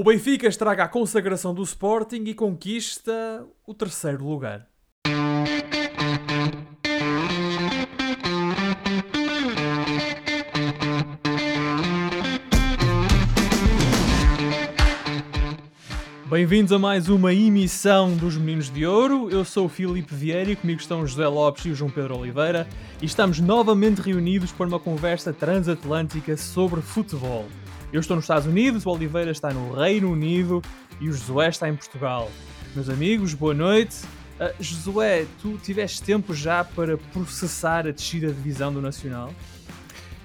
O Benfica estraga a consagração do Sporting e conquista o terceiro lugar. Bem-vindos a mais uma emissão dos Meninos de Ouro. Eu sou o Filipe Vieira e comigo estão José Lopes e o João Pedro Oliveira e estamos novamente reunidos para uma conversa transatlântica sobre futebol. Eu estou nos Estados Unidos, o Oliveira está no Reino Unido e o Josué está em Portugal. Meus amigos, boa noite. Uh, Josué, tu tiveste tempo já para processar a descida de divisão do Nacional?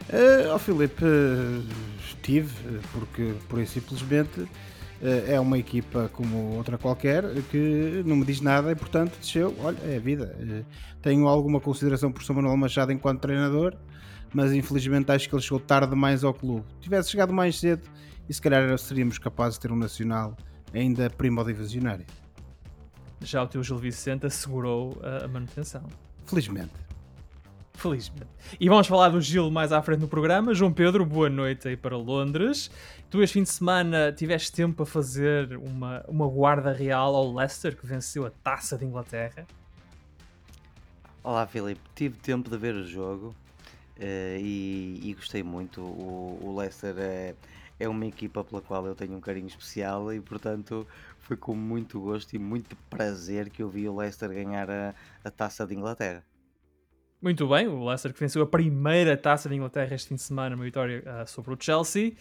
Uh, oh Filipe, uh, estive, porque por aí simplesmente eh, é uma equipa como outra qualquer que não me diz nada e portanto desceu, olha, é a vida. Tenho alguma consideração por São Manuel Machado enquanto treinador, mas infelizmente acho que ele chegou tarde demais ao clube. Tivesse chegado mais cedo e se calhar seríamos capazes de ter um Nacional ainda primodivisionário. Já o teu Gil Vicente assegurou a manutenção. Felizmente. Felizmente. E vamos falar do Gil mais à frente no programa. João Pedro, boa noite aí para Londres. Tu este fim de semana tiveste tempo para fazer uma, uma guarda real ao Leicester que venceu a taça de Inglaterra. Olá Filipe, tive tempo de ver o jogo uh, e, e, gostei muito. O, o Leicester é, é uma equipa pela qual eu tenho um carinho especial e portanto foi com muito gosto e muito prazer que eu vi o Leicester ganhar a, a taça de Inglaterra. Muito bem, o Leicester que venceu a primeira taça de Inglaterra este fim de semana, uma vitória uh, sobre o Chelsea.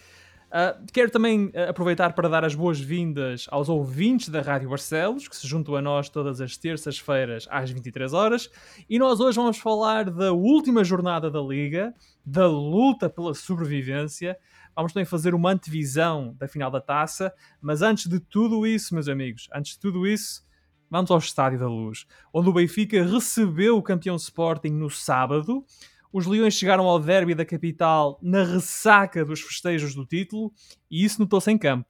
Uh, quero também uh, aproveitar para dar as boas-vindas aos ouvintes da Rádio Barcelos, que se juntam a nós todas as terças-feiras às 23 horas. E nós hoje vamos falar da última jornada da Liga, da luta pela sobrevivência. Vamos também fazer uma antevisão da final da taça. Mas antes de tudo isso, meus amigos, antes de tudo isso, vamos ao Estádio da Luz, onde o Benfica recebeu o campeão Sporting no sábado. Os Leões chegaram ao derby da capital na ressaca dos festejos do título e isso notou-se em campo.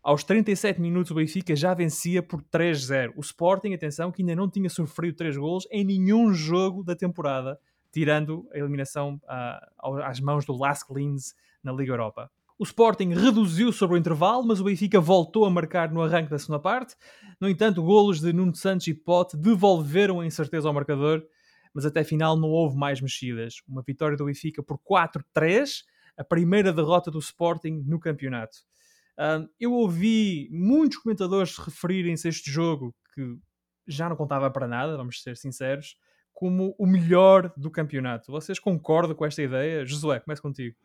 Aos 37 minutos o Benfica já vencia por 3-0. O Sporting, atenção, que ainda não tinha sofrido 3 golos em nenhum jogo da temporada, tirando a eliminação uh, às mãos do Lask Linz na Liga Europa. O Sporting reduziu sobre o intervalo, mas o Benfica voltou a marcar no arranque da segunda parte. No entanto, golos de Nuno Santos e Pote devolveram a incerteza ao marcador, mas até final não houve mais mexidas. Uma vitória do Benfica por 4-3, a primeira derrota do Sporting no campeonato. eu ouvi muitos comentadores referirem-se a este jogo que já não contava para nada, vamos ser sinceros, como o melhor do campeonato. Vocês concordam com esta ideia? Josué, começa contigo.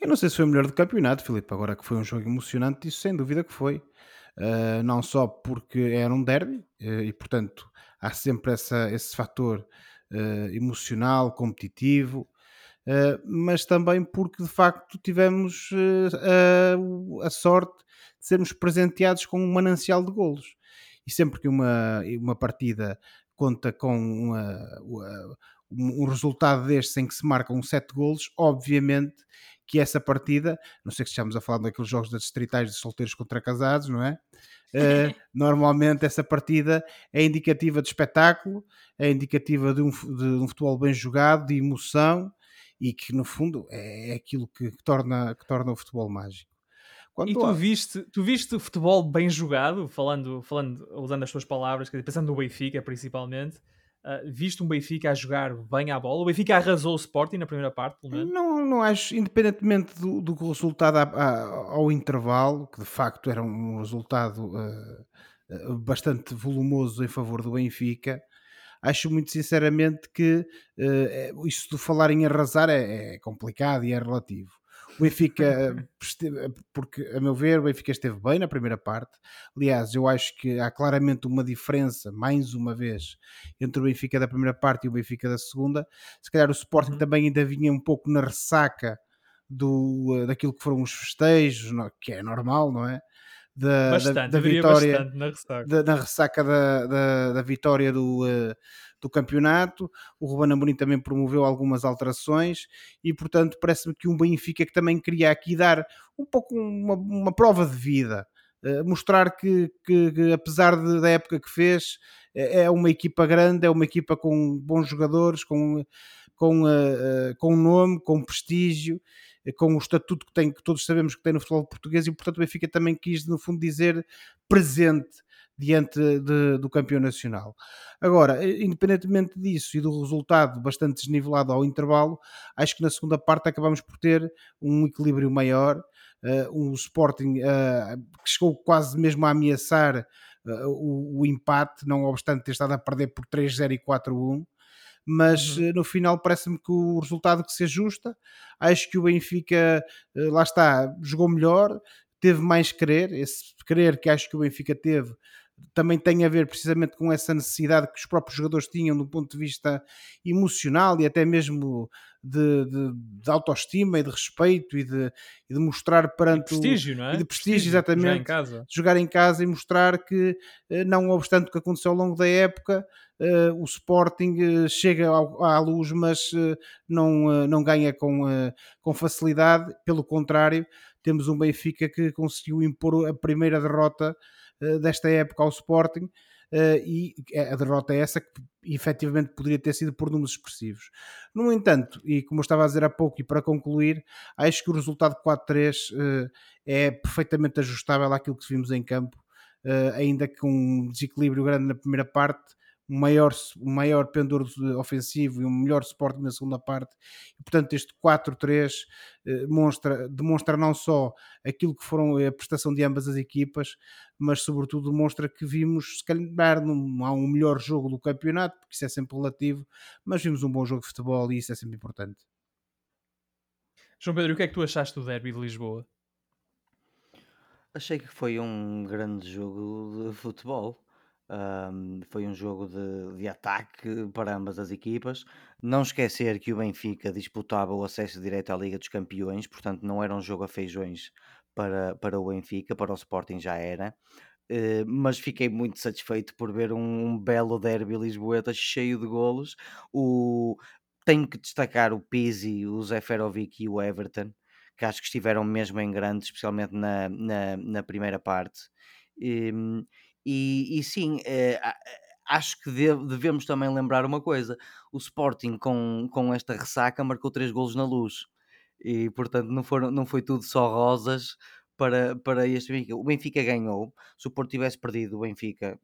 Eu não sei se foi o melhor do campeonato, Filipe. Agora que foi um jogo emocionante, isso sem dúvida que foi. Uh, não só porque era um derby uh, e, portanto, há sempre essa, esse fator uh, emocional, competitivo, mas também porque de facto tivemos a, a sorte de sermos presenteados com um manancial de golos. E sempre que uma, uma partida conta com uma, uma, um resultado deste em que se marcam sete golos, obviamente que essa partida, não sei se estamos a falar daqueles jogos das distritais de solteiros contra casados, não é? Uh, normalmente essa partida é indicativa de espetáculo, é indicativa de um, de um futebol bem jogado, de emoção e que no fundo é, é aquilo que, que, torna, que torna o futebol mágico. Quando e tu, há... viste, tu viste futebol bem jogado, falando, falando, usando as tuas palavras, pensando no Benfica principalmente, uh, viste um Benfica a jogar bem à bola? O Benfica arrasou o Sporting na primeira parte, pelo menos? Não, não acho, independentemente do, do resultado a, a, ao intervalo, que de facto era um resultado uh, bastante volumoso em favor do Benfica, acho muito sinceramente que uh, isso de falar em arrasar é, é complicado e é relativo. O Benfica, porque a meu ver, o Benfica esteve bem na primeira parte. Aliás, eu acho que há claramente uma diferença, mais uma vez, entre o Benfica da primeira parte e o Benfica da segunda. Se calhar o Sporting uhum. também ainda vinha um pouco na ressaca do, daquilo que foram os festejos, que é normal, não é? Da, bastante, da, da vitória na ressaca, da, na ressaca da, da, da vitória do, uh, do campeonato. O Ruben Amorim também promoveu algumas alterações e, portanto, parece-me que um Benfica que também queria aqui dar um pouco uma, uma prova de vida. Uh, mostrar que, que, que apesar de, da época que fez, é, é uma equipa grande, é uma equipa com bons jogadores, com, com, uh, com nome, com prestígio com o estatuto que tem, que todos sabemos que tem no futebol português, e portanto o Benfica também quis, no fundo, dizer presente diante de, do campeão nacional. Agora, independentemente disso e do resultado bastante desnivelado ao intervalo, acho que na segunda parte acabamos por ter um equilíbrio maior, uh, um Sporting uh, que chegou quase mesmo a ameaçar uh, o, o, empate, não obstante ter estado a perder por 3-0 e 4-1 mas uhum. no final parece-me que o resultado que se ajusta. Acho que o Benfica, lá está, jogou melhor, teve mais querer, esse querer que acho que o Benfica teve também tem a ver precisamente com essa necessidade que os próprios jogadores tinham do ponto de vista emocional e até mesmo de, de, de autoestima e de respeito e de, e de mostrar perante de prestígio, o, não é? E de prestígio, prestígio exatamente. Jogar em, casa. jogar em casa e mostrar que, eh, não obstante o que aconteceu ao longo da época, Uh, o Sporting uh, chega ao, à luz, mas uh, não, não ganha com, com facilidade. Pelo contrário, temos um Benfica que conseguiu impor a primeira derrota eh, desta época ao Sporting. Uh, e a derrota é essa que efetivamente poderia ter sido por números expressivos. No entanto, e como eu estava a dizer há pouco, e para concluir, acho que o resultado 4-3 uh, é perfeitamente ajustável àquilo que vimos em campo, uh, ainda com um desequilíbrio grande na primeira parte, um maior, um maior pendor ofensivo e um melhor suporte na segunda parte. E, portanto, este 4-3 eh, demonstra, demonstra não só aquilo que foram a prestação de ambas as equipas, mas sobretudo demonstra que vimos, se calhar, não há um melhor jogo do campeonato, porque isso é sempre relativo, mas vimos um bom jogo de futebol e isso é sempre importante. João Pedro, o que é que tu achaste do derby de Lisboa? Achei que foi um grande jogo de futebol. Um, foi um jogo de, de ataque para ambas as equipas. Não esquecer que o Benfica disputava o acesso direto à Liga dos Campeões, portanto, não era um jogo a feijões para, para o Benfica, para o Sporting já era. Uh, mas fiquei muito satisfeito por ver um, um belo derby lisboeta cheio de golos. O, tenho que destacar o Pizzi, o Zeferovic e o Everton, que acho que estiveram mesmo em grande, especialmente na, na, na primeira parte. Um, e, e sim, eh, acho que devemos também lembrar uma coisa: o Sporting, com, com esta ressaca, marcou três golos na luz, e portanto não, foram, não foi tudo só rosas para, para este Benfica. O Benfica ganhou. Se o Porto tivesse perdido, o Benfica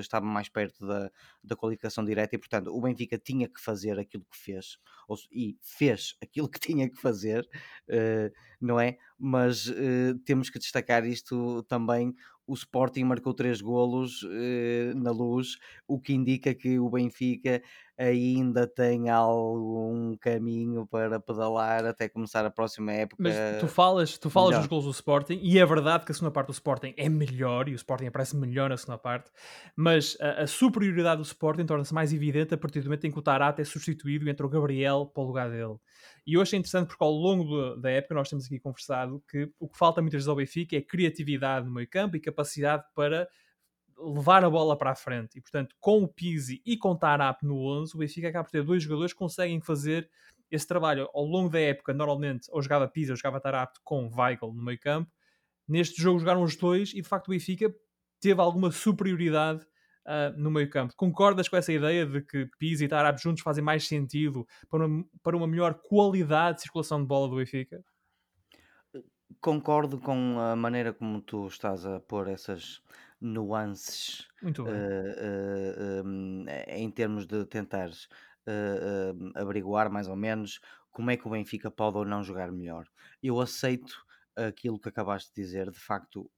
estava mais perto da, da qualificação direta e, portanto, o Benfica tinha que fazer aquilo que fez ou, e fez aquilo que tinha que fazer, uh, não é? Mas uh, temos que destacar isto também o Sporting marcou três golos eh, na luz, o que indica que o Benfica ainda tem algum caminho para pedalar até começar a próxima época. Mas tu falas, tu falas dos golos do Sporting e é verdade que a segunda parte do Sporting é melhor e o Sporting aparece melhor na segunda parte, mas a, a superioridade do Sporting torna-se mais evidente a partir do momento em que o Tarata é substituído e entra o Gabriel para o lugar dele. E eu achei interessante porque ao longo da época nós temos aqui conversado que o que falta muitas vezes ao Benfica é criatividade no meio campo e capacidade para levar a bola para a frente. E portanto, com o Pizzi e com o Tarap no 11, o Benfica acaba por ter dois jogadores que conseguem fazer esse trabalho. Ao longo da época, normalmente, ou jogava Pizzi ou jogava Tarap com Weigl no meio campo. Neste jogo jogaram os dois e de facto o Benfica teve alguma superioridade uh, no meio campo. Concordas com essa ideia de que Pizzi e Tarab juntos fazem mais sentido para uma, para uma melhor qualidade de circulação de bola do Benfica? Concordo com a maneira como tu estás a pôr essas nuances. Uh, uh, um, em termos de tentares averiguar mais ou menos como é que o Benfica pode ou não jogar melhor. Eu aceito aquilo que acabaste de dizer, de facto,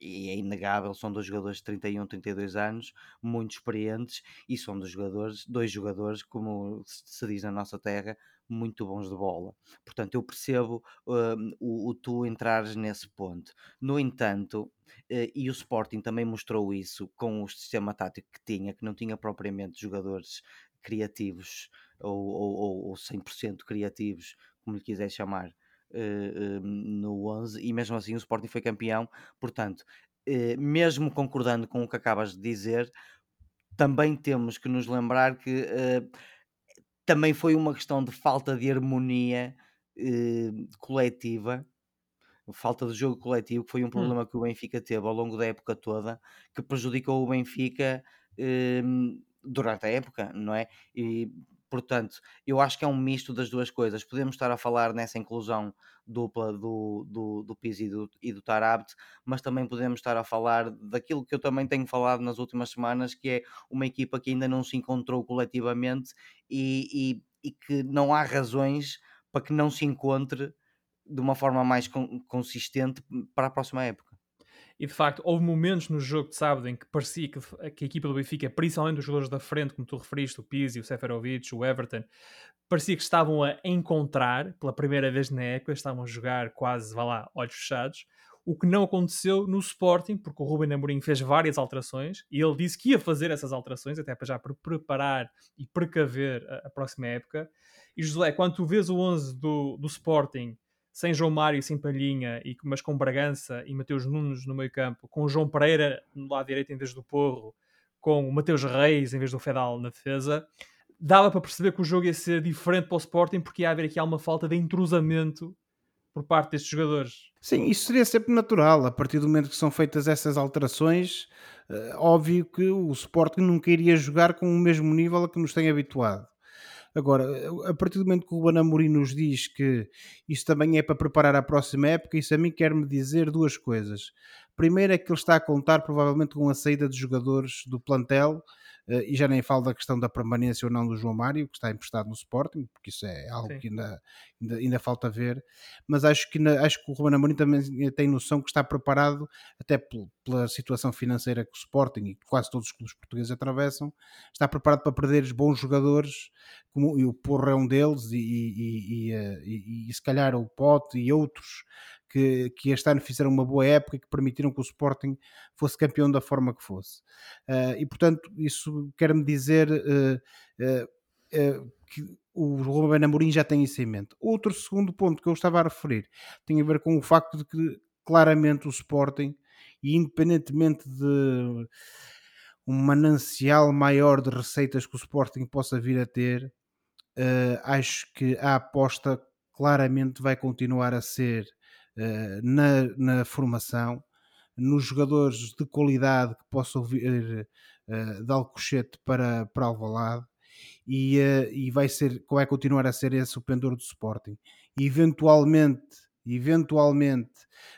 e é inegável, são dois jogadores de 31, 32 anos, muito experientes, e são dos jogadores, dois jogadores, como se diz na nossa terra, muito bons de bola. Portanto, eu percebo uh, o, o, tu entrares nesse ponto. No entanto, uh, e o Sporting também mostrou isso com o sistema tático que tinha, que não tinha propriamente jogadores criativos ou, ou, ou 100% criativos, como lhe quiser chamar, uh, no 11 e mesmo assim o Sporting foi campeão. Portanto, uh, mesmo concordando com o que acabas de dizer, também temos que nos lembrar que também foi uma questão de falta de harmonia coletiva. Falta de jogo coletivo, que foi um hum. problema que o Benfica teve ao longo da época toda, que prejudicou o Benfica durante a época, não é? E portanto, eu acho que é um misto das duas coisas. Podemos estar a falar nessa inclusão dupla do, do, do Pizzi e do, e do Tarabt, mas também podemos estar a falar daquilo que eu também tenho falado nas últimas semanas, que é uma equipa que ainda não se encontrou coletivamente e, e, e que não há razões para que não se encontre de uma forma mais consistente para a próxima época. E de facto, houve momentos no jogo de sábado em que parecia que, que a equipa do Benfica, principalmente os jogadores da frente, como tu referiste, o Pizzi, o Seferovic, o Everton, parecia que estavam a encontrar pela primeira vez na época, estavam a jogar quase, vá lá, olhos fechados. O que não aconteceu no Sporting, porque o Ruben Amorim fez várias alterações e ele disse que ia fazer essas alterações, até para já preparar e precaver a, próxima época. E José, quando tu vês o 11 do, do Sporting sem João Mário, sem Palhinha, e, mas com Bragança e Mateus Nunes no meio campo, com João Pereira no lado direito em vez do Porro, com o Mateus Reis em vez do Fedal na defesa, dava para perceber que o jogo ia ser diferente para o Sporting porque ia haver aqui alguma falta de entrosamento por parte destes jogadores. Sim, isso seria sempre natural. A partir do momento que são feitas essas alterações, é óbvio que o Sporting nunca iria jogar com o mesmo nível a que nos tem habituado. Agora, a partir do momento que o Ruben Amorim nos diz que isso também é para preparar a próxima época, isso a mim quer-me dizer duas coisas. Primeiro é que ele está a contar provavelmente com a saída de jogadores do plantel Uh, e já nem falo da questão da permanência ou não do João Mário, que está emprestado no Sporting, porque isso é algo Sim. que ainda, ainda, ainda, falta ver, mas acho que, acho que o Ruben Amorim também tem noção que está preparado, até pela situação financeira que o Sporting e quase todos os clubes portugueses atravessam, está preparado para perder bons jogadores, como e o Porro é um deles, e, e, e, eh, e, se calhar o Pote e outros que, que este ano fizeram uma boa época e que permitiram que o Sporting fosse campeão da forma que fosse. Uh, e portanto, isso quer-me dizer uh, uh, que o Ruben Amorim já tem isso em mente. Outro segundo ponto que eu estava a referir tem a ver com o facto de que claramente o Sporting, e independentemente de um manancial maior de receitas que o Sporting possa vir a ter, acho que a aposta claramente vai continuar a ser na, na formação, nos jogadores de qualidade que possam vir uh, de Alcochete para, para Alvalade e, uh, e vai, ser, vai continuar a ser esse o pendor do Sporting. E eventualmente, eventualmente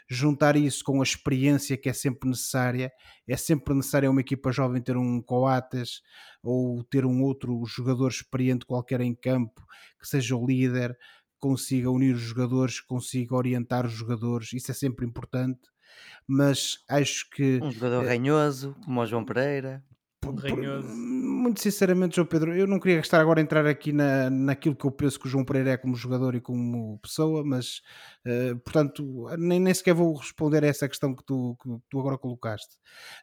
juntar isso com a experiência que é sempre necessária, é sempre necessário uma equipa jovem ter um Coates ou ter um outro jogador experiente qualquer em campo que seja o líder consiga unir os jogadores, consiga orientar os jogadores, isso é sempre importante. Mas acho que. Um jogador é, ranhoso, como o João Pereira. Um ranhoso. Muito sinceramente, João Pedro, eu não queria estar agora a entrar aqui na, naquilo que eu penso que o João Pereira é como jogador e como pessoa, mas uh, portanto nem, nem sequer vou responder a essa questão que tu, que tu agora colocaste.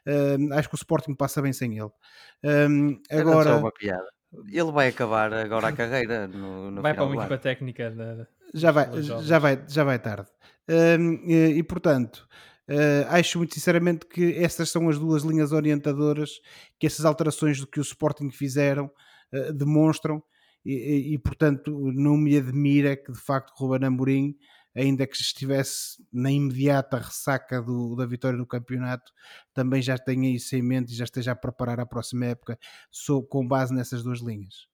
Uh, acho que o Sporting passa bem sem ele. Uh, agora. É uma piada. Ele vai acabar agora a carreira no, no vai para uma equipa técnica da, já vai já vai já vai tarde. Um, e, e, portanto uh, acho muito sinceramente que essas são as duas linhas orientadoras que essas alterações do que o Sporting fizeram uh, demonstram. E, e, e, portanto não me admira que de facto Ruben Amorim ainda que estivesse na imediata ressaca do, da vitória do campeonato, também já tenha isso em mente e já esteja a preparar a próxima época so, com base nessas duas linhas.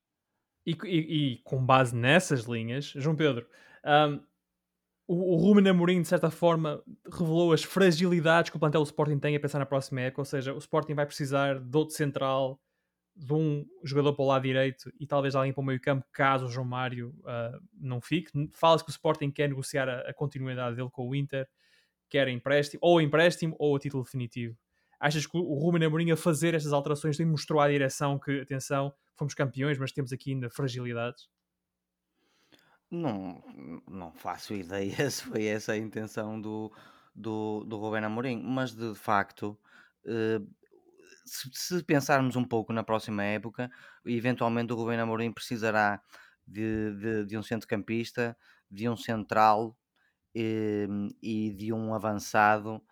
E, e, e com base nessas linhas, João Pedro, um, o, o Ruben Amorim, de certa forma, revelou as fragilidades que o plantel do Sporting tem a pensar na próxima época, ou seja, o Sporting vai precisar de outro central, de um jogador para o lado direito e talvez alguém para o meio campo, caso o João Mário uh, não fique. Fala-se que o Sporting quer negociar a, a, continuidade dele com o Inter, quer empréstimo, ou empréstimo ou a título definitivo. Achas que o Ruben Amorim a fazer estas alterações mostrou à direção que, atenção, fomos campeões, mas temos aqui ainda fragilidades? Não, não faço ideia se foi essa a intenção do, do, do Amorim, mas de facto uh, se, se, pensarmos um pouco na próxima época, eventualmente o Rubén Amorim precisará de, de, de um centrocampista, de um central e, ehm, e de um avançado,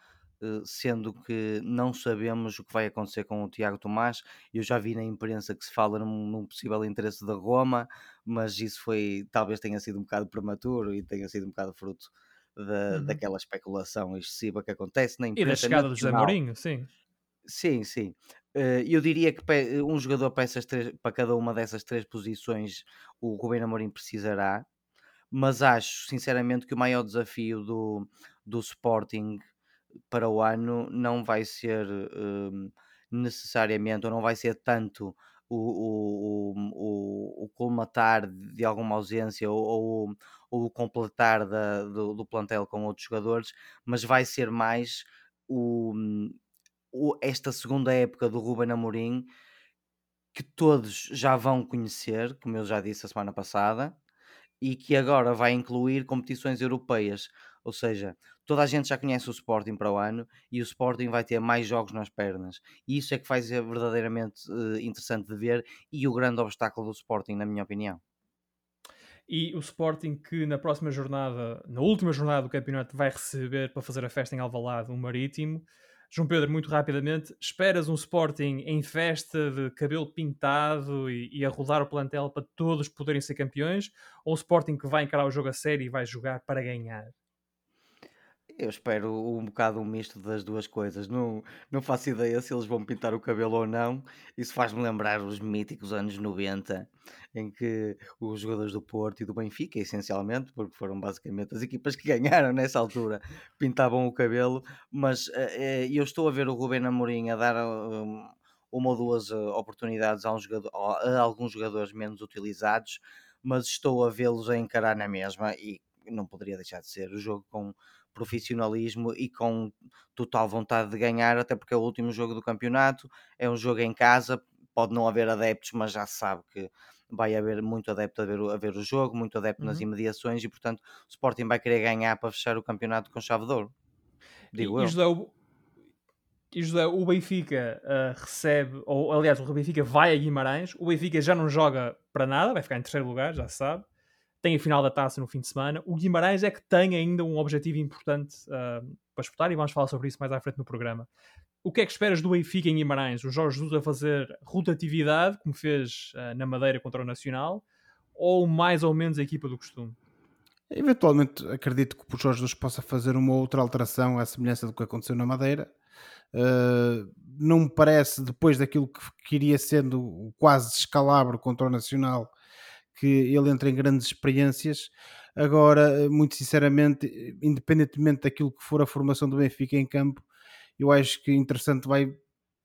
eh, sendo que não sabemos o que vai acontecer com o Tiago Tomás. Eu já vi na imprensa que se fala num, num, possível interesse da Roma, mas isso foi talvez tenha sido um bocado prematuro e tenha sido um bocado fruto da, uhum. daquela especulação excessiva que acontece na imprensa. E da chegada do José Mourinho, sim. Sim, sim. Uh, eu diria que um jogador para, essas três, para cada uma dessas três posições o Rubén Amorim precisará, mas acho sinceramente que o maior desafio do, do Sporting para o ano não vai ser uh, necessariamente, ou não vai ser tanto o, o, o, o colmatar de alguma ausência ou, ou, ou o completar da, do, do, plantel com outros jogadores, mas vai ser mais o, esta segunda época do Ruben Amorim que todos já vão conhecer, como eu já disse a semana passada, e que agora vai incluir competições europeias. Ou seja, toda a gente já conhece o Sporting para o ano e o Sporting vai ter mais jogos nas pernas. E isso é que faz ser verdadeiramente uh, interessante de ver e o grande obstáculo do Sporting, na minha opinião. E o Sporting que na próxima jornada, na última jornada do campeonato, vai receber para fazer a festa em Alvalade um Marítimo. João Pedro, muito rapidamente, esperas um Sporting em festa de cabelo pintado e, e, a rodar o plantel para todos poderem ser campeões? Ou um Sporting que vai encarar o jogo a sério e vai jogar para ganhar? Eu espero um bocado um misto das duas coisas. Não, não faço ideia se eles vão pintar o cabelo ou não. Isso faz-me lembrar os míticos anos 90, em que os jogadores do Porto e do Benfica, essencialmente, porque foram basicamente as equipas que ganharam nessa altura, pintavam o cabelo. Mas uh, eu estou a ver o Rubén Amorim a dar um, uma ou duas uh, oportunidades a, um jogador, a alguns jogadores menos utilizados, mas estou a vê-los a encarar na mesma e não poderia deixar de ser o jogo com profissionalismo e com total vontade de ganhar, até porque é o último jogo do campeonato, é um jogo em casa, pode não haver adeptos, mas já se sabe que vai haver muito adepto a ver, a ver o jogo, muito adepto uhum. nas imediações e, portanto, o Sporting vai querer ganhar para fechar o campeonato com chave de ouro. Digo e, eu. José, o, e José, o Benfica uh, recebe, ou aliás, o Benfica vai a Guimarães, o Benfica já não joga para nada, vai ficar em terceiro lugar, já se sabe tem a final da taça no fim de semana. O Guimarães é que tem ainda um objetivo importante uh, para disputar e vamos falar sobre isso mais à frente no programa. O que é que esperas do Benfica em Guimarães? O Jorge Jesus a fazer rotatividade, como fez uh, na Madeira contra o Nacional, ou mais ou menos a equipa do costume? Eventualmente acredito que o Jorge Jesus possa fazer uma outra alteração à semelhança do que aconteceu na Madeira. Uh, não me parece, depois daquilo que, que iria sendo o quase descalabro contra o Nacional, que ele entra em grandes experiências. Agora, muito sinceramente, independentemente daquilo que for a formação do Benfica em campo, eu acho que interessante vai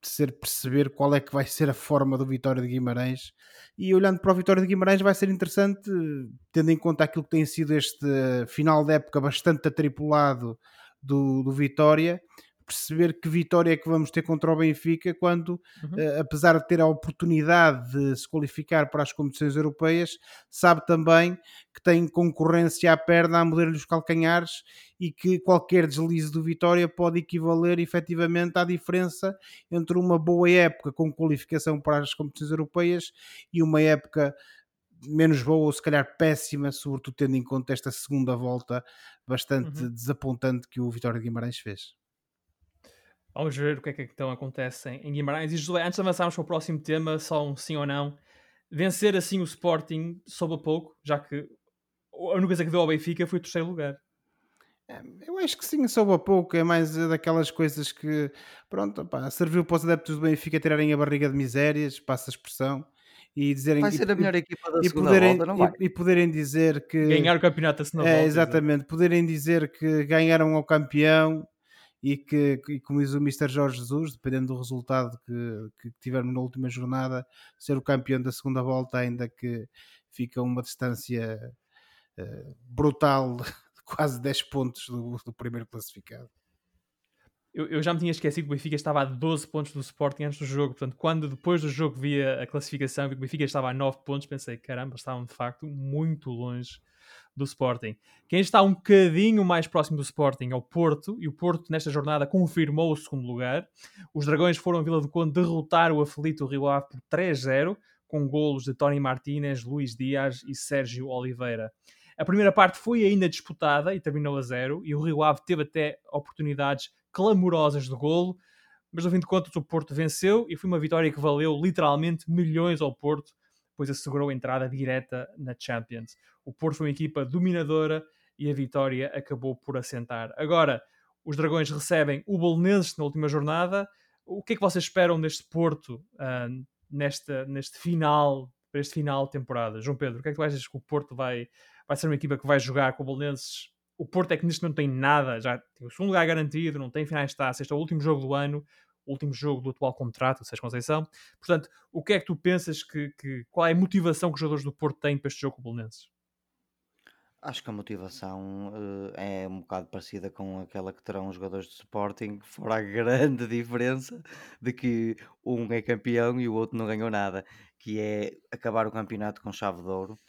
ser perceber qual é que vai ser a forma do Vitória de Guimarães e olhando para o Vitória de Guimarães vai ser interessante tendo em conta aquilo que tem sido este final de época bastante atripulado do, do Vitória perceber que vitória é que vamos ter contra o Benfica quando, uhum. uh, apesar de ter a oportunidade de se qualificar para as competições europeias, sabe também que tem concorrência à perna a mover-lhe os calcanhares e que qualquer deslize do Vitória pode equivaler efetivamente à diferença entre uma boa época com qualificação para as competições europeias e uma época menos boa ou se calhar péssima, sobretudo tendo em conta esta segunda volta bastante uhum. desapontante que o Vitória de Guimarães fez. Vamos ver o que é que então acontece em Guimarães. E José, antes de avançarmos para o próximo tema, só um sim ou não. Vencer assim o Sporting soube a pouco, já que a única coisa que deu ao Benfica foi o terceiro lugar. É, eu acho que sim, soube a pouco. É mais daquelas coisas que, pronto, pá, serviu para os adeptos do Benfica tirarem a barriga de misérias, passa a expressão, e dizerem vai ser e, a melhor equipa da e segunda poderem, volta, não vai? E, e, poderem dizer que ganhar o campeonato da segunda é, volta. Exatamente, poderem dizer que ganharam ao campeão e que, e como diz o Mr. Jorge Jesus, dependendo do resultado que, que tivermos na última jornada, ser o campeão da segunda volta, ainda que fica uma distância uh, brutal, quase 10 pontos do, do primeiro classificado. Eu, eu, já me tinha esquecido que o Benfica estava a 12 pontos do Sporting antes do jogo. Portanto, quando depois do jogo via a classificação e o Benfica estava a 9 pontos, pensei, caramba, estavam de facto muito longe do Sporting. Quem está um bocadinho mais próximo do Sporting é o Porto, e o Porto nesta jornada confirmou o segundo lugar. Os Dragões foram a Vila do Conde derrotar o aflito Rio Ave por 3-0, com golos de Tony Martínez, Luís Dias e Sérgio Oliveira. A primeira parte foi ainda disputada e terminou a zero, e o Rio Ave teve até oportunidades clamorosas de golo, mas no fim de contas o Porto venceu e foi uma vitória que valeu literalmente milhões ao Porto, pois assegurou a entrada direta na Champions. O Porto foi uma equipa dominadora e a vitória acabou por assentar. Agora, os Dragões recebem o Bolonenses na última jornada, o que é que vocês esperam deste Porto uh, nesta, neste final, para este final de temporada? João Pedro, o que é que tu achas que o Porto vai, vai ser uma equipa que vai jogar com o Belenenses? O Porto é que neste momento não tem nada, já tem o segundo lugar garantido, não tem finais de taça, este é o último jogo do ano, último jogo do atual contrato, Sérgio Conceição. Portanto, o que é que tu pensas que, que, qual é a motivação que os jogadores do Porto têm para este jogo com o Belenenses? Acho que a motivação uh, é um bocado parecida com aquela que terão os jogadores de Sporting, fora a grande diferença de que um é campeão e o outro não ganhou nada, que é acabar o campeonato com chave de ouro.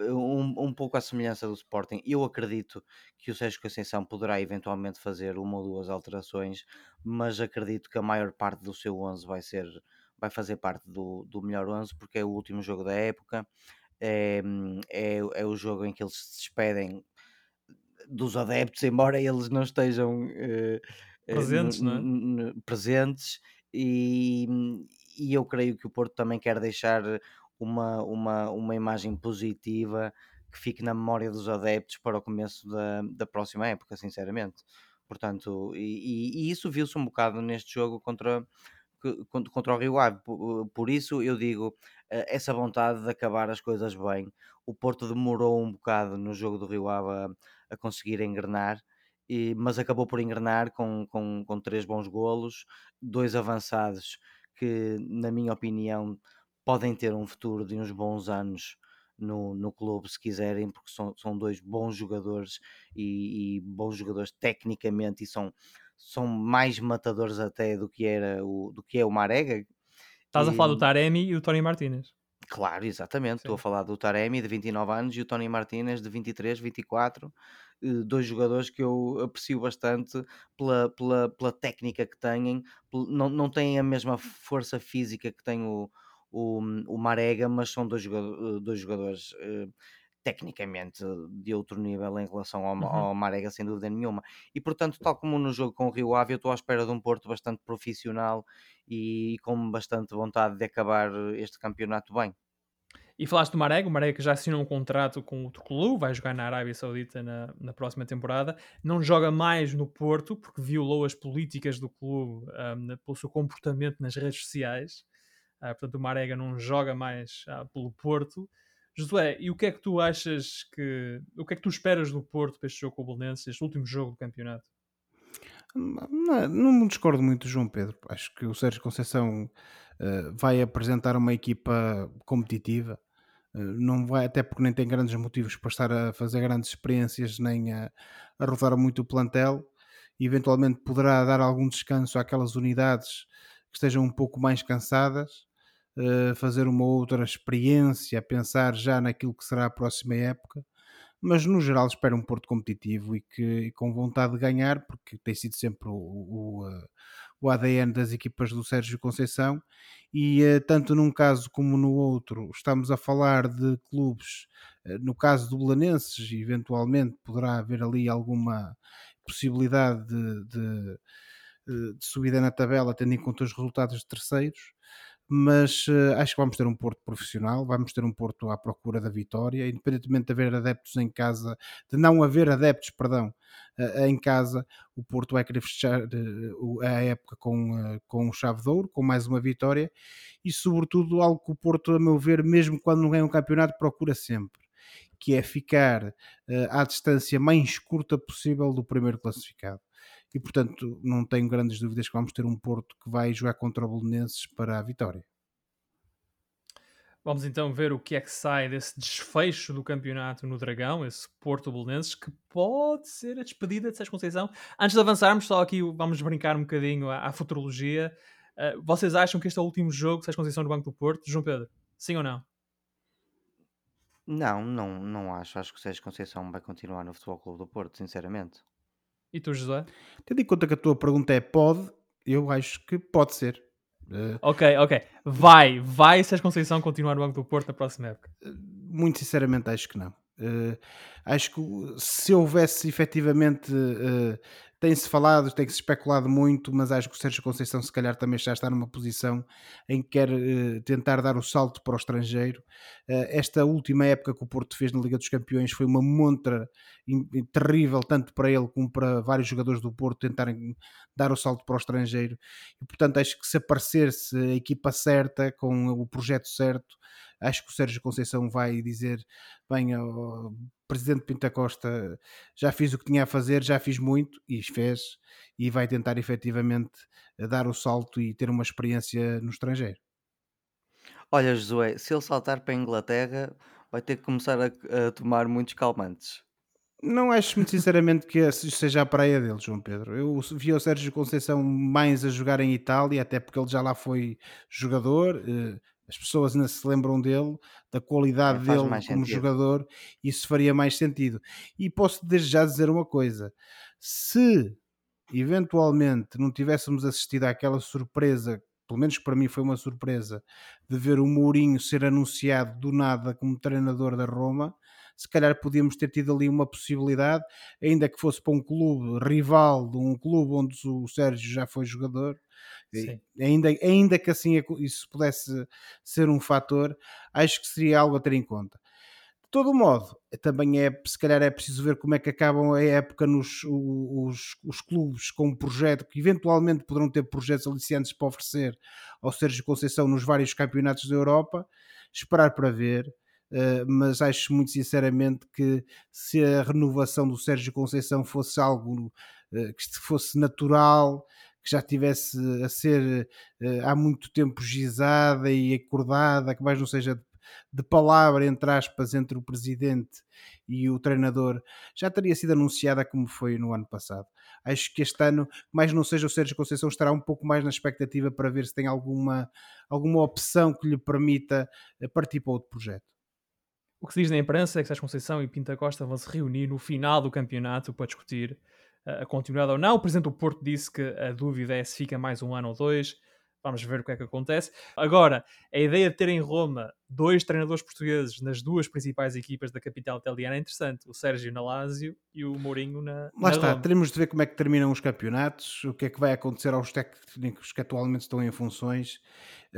Um, um pouco à semelhança do Sporting, eu acredito que o Sérgio Conceição poderá eventualmente fazer uma ou duas alterações, mas acredito que a maior parte do seu 11 vai ser vai fazer parte do, do melhor 11 porque é o último jogo da época é, é, é o jogo em que eles se despedem dos adeptos, embora eles não estejam uh, presentes, não é? presentes e, e eu creio que o Porto também quer deixar uma, uma, uma imagem positiva que fique na memória dos adeptos para o começo da, da próxima época, sinceramente. Portanto, e, e isso viu-se um bocado neste jogo contra, contra o Rio Ave. Por, isso eu digo, eh, essa vontade de acabar as coisas bem. O Porto demorou um bocado no jogo do Rio Ave a, a conseguir engrenar, e, mas acabou por engrenar com, com, com três bons golos, dois avançados que, na minha opinião, podem ter um futuro de uns bons anos no, no clube se quiserem, porque são, são dois bons jogadores e, e bons jogadores tecnicamente e são são mais matadores até do que era o do que é o Marega. Estás e... a falar do Taremi e do Tony Martinez. Claro, exatamente. Sim. Estou a falar do Taremi de 29 anos e o Tony Martinez de 23, 24. Eh, dois jogadores que eu aprecio bastante pela, pela, pela técnica que têm. Não, não têm a mesma força física que tem o, o, o Marega, mas são dois, jogadores, dois jogadores eh, tecnicamente de outro nível em relação ao, uhum. ao Marega, sem dúvida nenhuma. E portanto, tal como no jogo com o Rio Ave, eu estou à espera de um Porto bastante profissional e com bastante vontade de acabar este campeonato bem. E falaste do Marega, o Marega que já assinou um contrato com outro clube, vai jogar na Arábia Saudita na, na próxima temporada, não joga mais no Porto porque violou as políticas do clube um, pelo seu comportamento nas redes sociais. Uh, portanto, o Marega não joga mais uh, pelo Porto. Josué, e o que é que tu achas que. O que é que tu esperas do Porto para este jogo com o Bolonense, este último jogo do campeonato? Não, não discordo muito João Pedro. Acho que o Sérgio Conceição uh, vai apresentar uma equipa competitiva. Não vai, até porque nem tem grandes motivos para estar a fazer grandes experiências nem a, a rodar muito o plantel. Eventualmente poderá dar algum descanso àquelas unidades que estejam um pouco mais cansadas uh, fazer uma outra experiência, pensar já naquilo que será a próxima época, mas no geral espero um Porto competitivo e, que, e com vontade de ganhar, porque tem sido sempre o, o, eh, o ADN das equipas do Sérgio Conceição. E uh, tanto num caso como no outro estamos a falar de clubes, uh, no caso do Belenenses eventualmente poderá haver ali alguma possibilidade de, de, de subida na tabela tendo em conta os resultados de terceiros mas uh, acho que vamos ter um Porto profissional, vamos ter um Porto à procura da vitória, independentemente de haver adeptos em casa, de não haver adeptos, perdão, uh, em casa, o Porto vai querer fechar uh, a época com, com chave de ouro, com mais uma vitória e, sobretudo, algo que o Porto, a meu ver, mesmo quando não ganha um campeonato, procura sempre. Que é ficar à distância mais curta possível do primeiro classificado e portanto não tenho grandes dúvidas que vamos ter um Porto que vai jogar contra o Bolonenses para a vitória. Vamos então ver o que é que sai desse desfecho do campeonato no Dragão, esse Porto Bolonenses, que pode ser a despedida de Sérgio Conceição. Antes de avançarmos, só aqui vamos brincar um bocadinho à, à futurologia. Uh, vocês acham que este é o último jogo de Sérgio Conceição no Banco do Porto? João Pedro, sim ou não? Não, não, não acho. Acho que o Sérgio Conceição vai continuar no Futebol Clube do Porto, sinceramente. E tu, José? Tendo em conta que a tua pergunta é pode, eu acho que pode ser. Uh, ok, ok. Vai, vai se a Conceição continuar no Banco do Porto na próxima época? Uh, muito sinceramente acho que não. Uh, acho que se houvesse efetivamente uh, tem-se falado, tem-se especulado muito, mas acho que o Sérgio Conceição se calhar também já está numa posição em que quer uh, tentar dar o salto para o estrangeiro. Esta última época que o Porto fez na Liga dos Campeões foi uma montra in, in, terrível, tanto para ele como para vários jogadores do Porto tentarem dar o salto para o estrangeiro. E portanto acho que se aparecer-se a equipa certa, com o projeto certo, acho que o Sérgio Conceição vai dizer: bem, oh, presidente Pinta Costa, já fiz o que tinha a fazer, já fiz muito e fez, e vai tentar efetivamente dar o salto e ter uma experiência no estrangeiro. Olha, Josué, se ele saltar para a Inglaterra, vai ter que começar a, a tomar muitos calmantes. Não acho muito sinceramente que seja a praia dele, João Pedro. Eu vi o Sérgio Conceição mais a jogar em Itália, até porque ele já lá foi jogador. As pessoas ainda se lembram dele, da qualidade é, dele como sentido. jogador, isso faria mais sentido. E posso desde já dizer uma coisa: se eventualmente não tivéssemos assistido àquela surpresa, pelo menos para mim foi uma surpresa, de ver o Mourinho ser anunciado do nada como treinador da Roma, se calhar podíamos ter tido ali uma possibilidade, ainda que fosse para um clube rival de um clube onde o Sérgio já foi jogador, Ainda, ainda que assim isso pudesse ser um fator, acho que seria algo a ter em conta. De todo modo, também é, se calhar é preciso ver como é que acabam a época nos os, os clubes com um projeto que eventualmente poderão ter projetos aliciantes para oferecer ao Sérgio Conceição nos vários campeonatos da Europa. Esperar para ver. Uh, mas acho muito sinceramente que se a renovação do Sérgio Conceição fosse algo uh, que fosse natural, que já tivesse a ser uh, há muito tempo gizada e acordada, que mais não seja de, de palavra, entre aspas, entre o presidente e o treinador, já teria sido anunciada como foi no ano passado. Acho que este ano, mais não seja o Sérgio Conceição, estará um pouco mais na expectativa para ver se tem alguma, alguma opção que lhe permita eh, partir para outro projeto. O que se diz na imprensa é que Sérgio Conceição e Pinta Costa vão se reunir no final do campeonato para discutir a continuidade ou não. O Presidente do Porto disse que a dúvida é se fica mais um ano ou dois. Vamos ver o que é que acontece. Agora, a ideia de ter em Roma dois treinadores portugueses nas duas principais equipas da capital italiana é interessante. O Sérgio na Lazio e o Mourinho na Lá na está, Roma. teremos de ver como é que terminam os campeonatos, o que é que vai acontecer aos técnicos que atualmente estão em funções,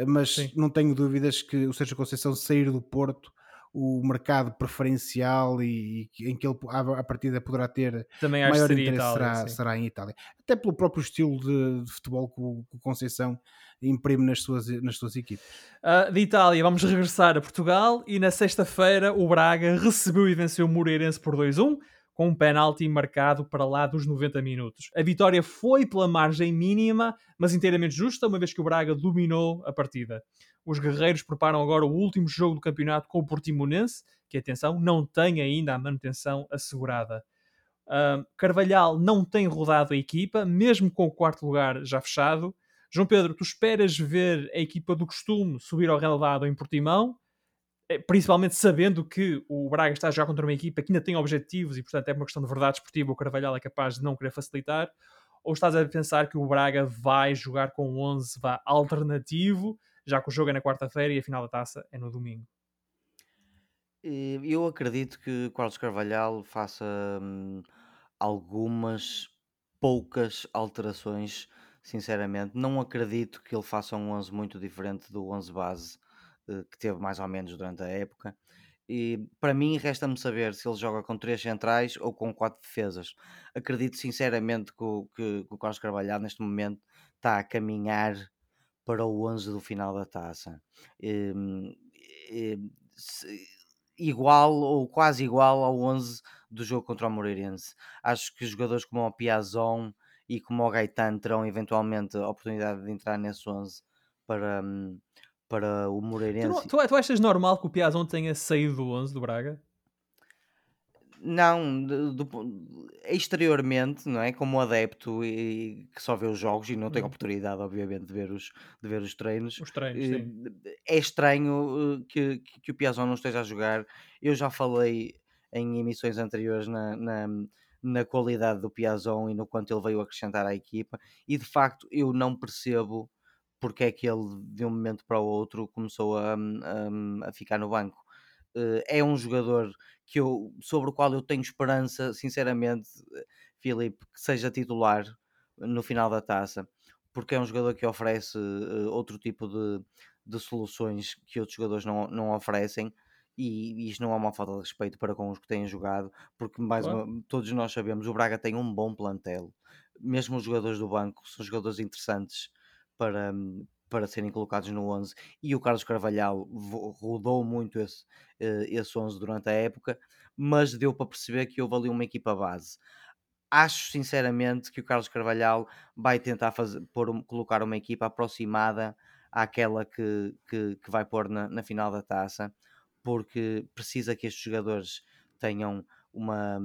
mas Sim. não tenho dúvidas que o Sérgio Conceição sair do Porto o mercado preferencial e, e, em que ele a partida poderá ter Também maior interesse Itália, será, será, em Itália. Até pelo próprio estilo de, de futebol que o, que o, Conceição imprime nas suas, nas suas equipes. Uh, de Itália, vamos regressar a Portugal e na sexta-feira o Braga recebeu e venceu o Moreirense por 2-1 com um penalti marcado para lá dos 90 minutos. A vitória foi pela margem mínima, mas inteiramente justa, uma vez que o Braga dominou a partida. Os guerreiros preparam agora o último jogo do campeonato com o Portimonense, que, atenção, não tem ainda a manutenção assegurada. Uh, Carvalhal não tem rodado a equipa, mesmo com o quarto lugar já fechado. João Pedro, tu esperas ver a equipa do costume subir ao relevado em Portimão? É, principalmente sabendo que o Braga está a jogar contra uma equipa que ainda tem objetivos e, portanto, é uma questão de verdade esportiva, o Carvalhal é capaz de não querer facilitar, ou estás a pensar que o Braga vai jogar com um 11 vá, alternativo, já que o jogo é na quarta-feira e a final da taça é no domingo? Eu acredito que Carlos Carvalhal faça hum, algumas poucas alterações, sinceramente. Não acredito que ele faça um 11 muito diferente do 11 base que teve mais ou menos durante a época. E para mim resta-me saber se ele joga com três centrais ou com quatro defesas. Acredito sinceramente que o, que, que o Carlos Carvalhal neste momento está a caminhar para o 11 do final da taça. E, e, se, igual ou quase igual ao 11 do jogo contra o Moreirense. Acho que jogadores como o Piazon e como o Gaetan terão eventualmente a oportunidade de entrar nesse 11 para, hum, para o Moreirense. Tu, tu, tu achas normal que o Piazon tenha saído do 11 do Braga? Não, do, exteriormente, não é? Como adepto e que só vê os jogos e não tem uhum. oportunidade, obviamente, de ver os, de ver os treinos. Os treinos, sim. É estranho eh, que, que o Piazon não esteja a jogar. Eu já falei em emissões anteriores na, na, na qualidade do Piazon e no quanto ele veio acrescentar à equipa, e de facto eu não percebo porque é que ele de um momento para o outro começou a, a, a ficar no banco. uh, é um jogador que eu, sobre o qual eu tenho esperança, sinceramente, Filipe, que seja titular no final da taça, porque é um jogador que oferece uh, outro tipo de, de soluções que outros jogadores não, não oferecem e, isto não é uma falta de respeito para com os que têm jogado, porque mais uma, todos nós sabemos, o Braga tem um bom plantel, mesmo os jogadores do banco são jogadores interessantes para, para serem colocados no 11 e o Carlos Carvalhal rodou muito esse, eh, esse 11 durante a época, mas deu para perceber que houve ali uma equipa base. Acho sinceramente que o Carlos Carvalhal vai tentar fazer, pôr, colocar uma equipa aproximada àquela que, que, que vai pôr na, na final da taça porque precisa que estes jogadores tenham uma,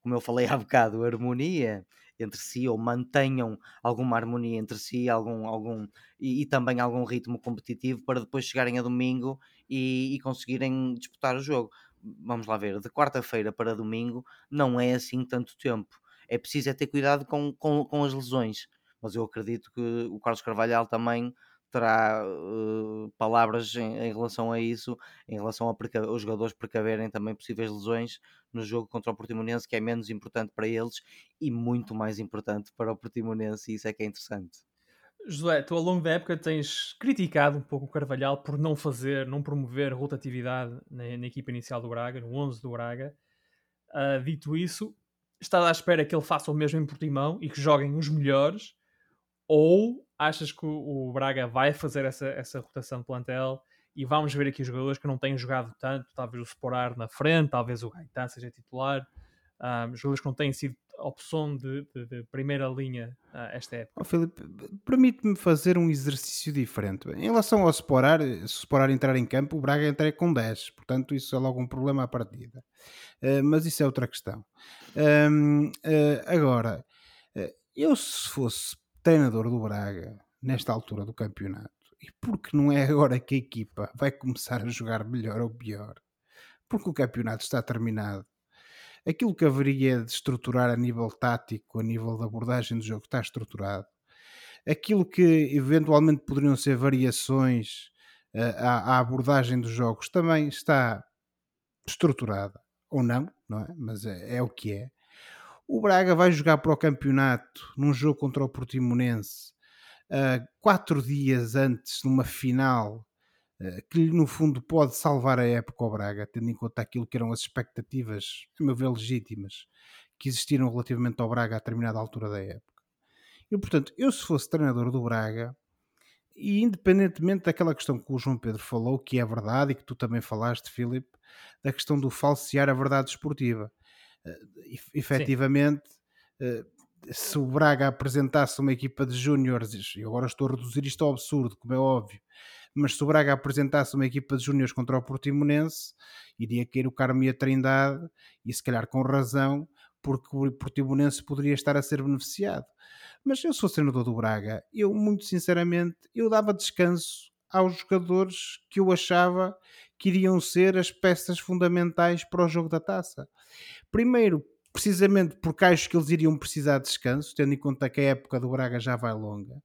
como eu falei há bocado, harmonia entre si ou mantenham alguma harmonia entre si algum, algum, e, e também algum ritmo competitivo para depois chegarem a domingo e, e conseguirem disputar o jogo. Vamos lá ver, de quarta-feira para domingo não é assim tanto tempo. É preciso é ter cuidado com, com, com as lesões, mas eu acredito que o Carlos Carvalhal também terá uh, palavras em, em, relação a isso, em relação aos jogadores precaverem também possíveis lesões no jogo contra o Portimonense, que é menos importante para eles e muito mais importante para o Portimonense, e isso é que é interessante. José, tu ao longo da época tens criticado um pouco o Carvalhal por não fazer, não promover rotatividade na, na equipa inicial do Braga, no 11 do Braga. Uh, dito isso, estás à espera que ele faça o mesmo em Portimão e que joguem os melhores, ou achas que o, Braga vai fazer essa, essa rotação de plantel e vamos ver aqui jogadores que não têm jogado tanto, talvez o Sporar na frente, talvez o Gaetan seja titular, um, jogadores que não têm sido opção de, de, de primeira linha uh, esta época. Oh, Filipe, permite-me fazer um exercício diferente. Em relação ao Sporar, se o Sporar entrar em campo, o Braga entra com 10, portanto isso é logo um problema à partida. Uh, mas isso é outra questão. Uh, agora, eu se fosse treinador do Braga nesta altura do campeonato e porque não é agora que a equipa vai começar a jogar melhor ou pior, porque o campeonato está terminado. Aquilo que haveria de estruturar a nível tático, a nível da abordagem do jogo, está estruturado. Aquilo que eventualmente poderiam ser variações uh, à, à, abordagem dos jogos também está estruturada. Ou não, não é? Mas é, é o que é. O Braga vai jogar para o campeonato num jogo contra o Portimonense uh, quatro dias antes de uma final uh, que no fundo pode salvar a época ao Braga, tendo em conta aquilo que eram as expectativas, a meu ver, legítimas que existiram relativamente ao Braga a determinada altura da época. E portanto, eu se fosse treinador do Braga, e independentemente daquela questão que o João Pedro falou, que é verdade e que tu também falaste, Filipe, da questão do falsear a verdade esportiva efetivamente, uh, se o Braga apresentasse uma equipa de júniores, e agora estou a reduzir isto ao absurdo, como é óbvio, mas se o Braga apresentasse uma equipa de júniores contra o Portimonense, iria cair o Carmo e a Trindade, e se calhar com razão, porque o Portimonense poderia estar a ser beneficiado. Mas eu sou treinador do Braga, eu muito sinceramente, eu dava descanso aos jogadores que eu achava que iriam ser as peças fundamentais para o jogo da taça. Primeiro, precisamente porque acho que eles iriam precisar de descanso, tendo em conta que a época do Braga já vai longa,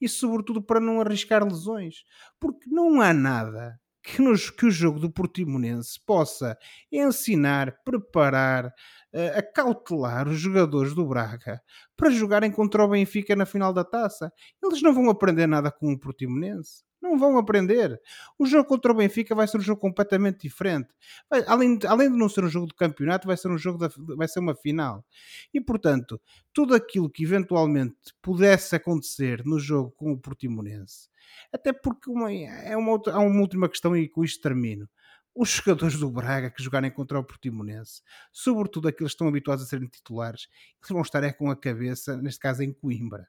e sobretudo para não arriscar lesões, porque não há nada que, nos, que o jogo do Portimonense possa ensinar, preparar, uh, acautelar os jogadores do Braga para jogarem contra o Benfica na final da taça. Eles não vão aprender nada com o Portimonense. Não vão aprender. O jogo contra o Benfica vai ser um jogo completamente diferente. Vai, além, de, além de não ser um jogo de campeonato, vai ser um jogo da, vai ser uma final. E portanto, tudo aquilo que eventualmente pudesse acontecer no jogo com o Portimonense, até porque uma, é uma, outra, há uma última questão e com isto termino os jogadores do Braga que jogarem contra o Portimonense, sobretudo aqueles que estão habituados a serem titulares, vão estar é com a cabeça, neste caso em Coimbra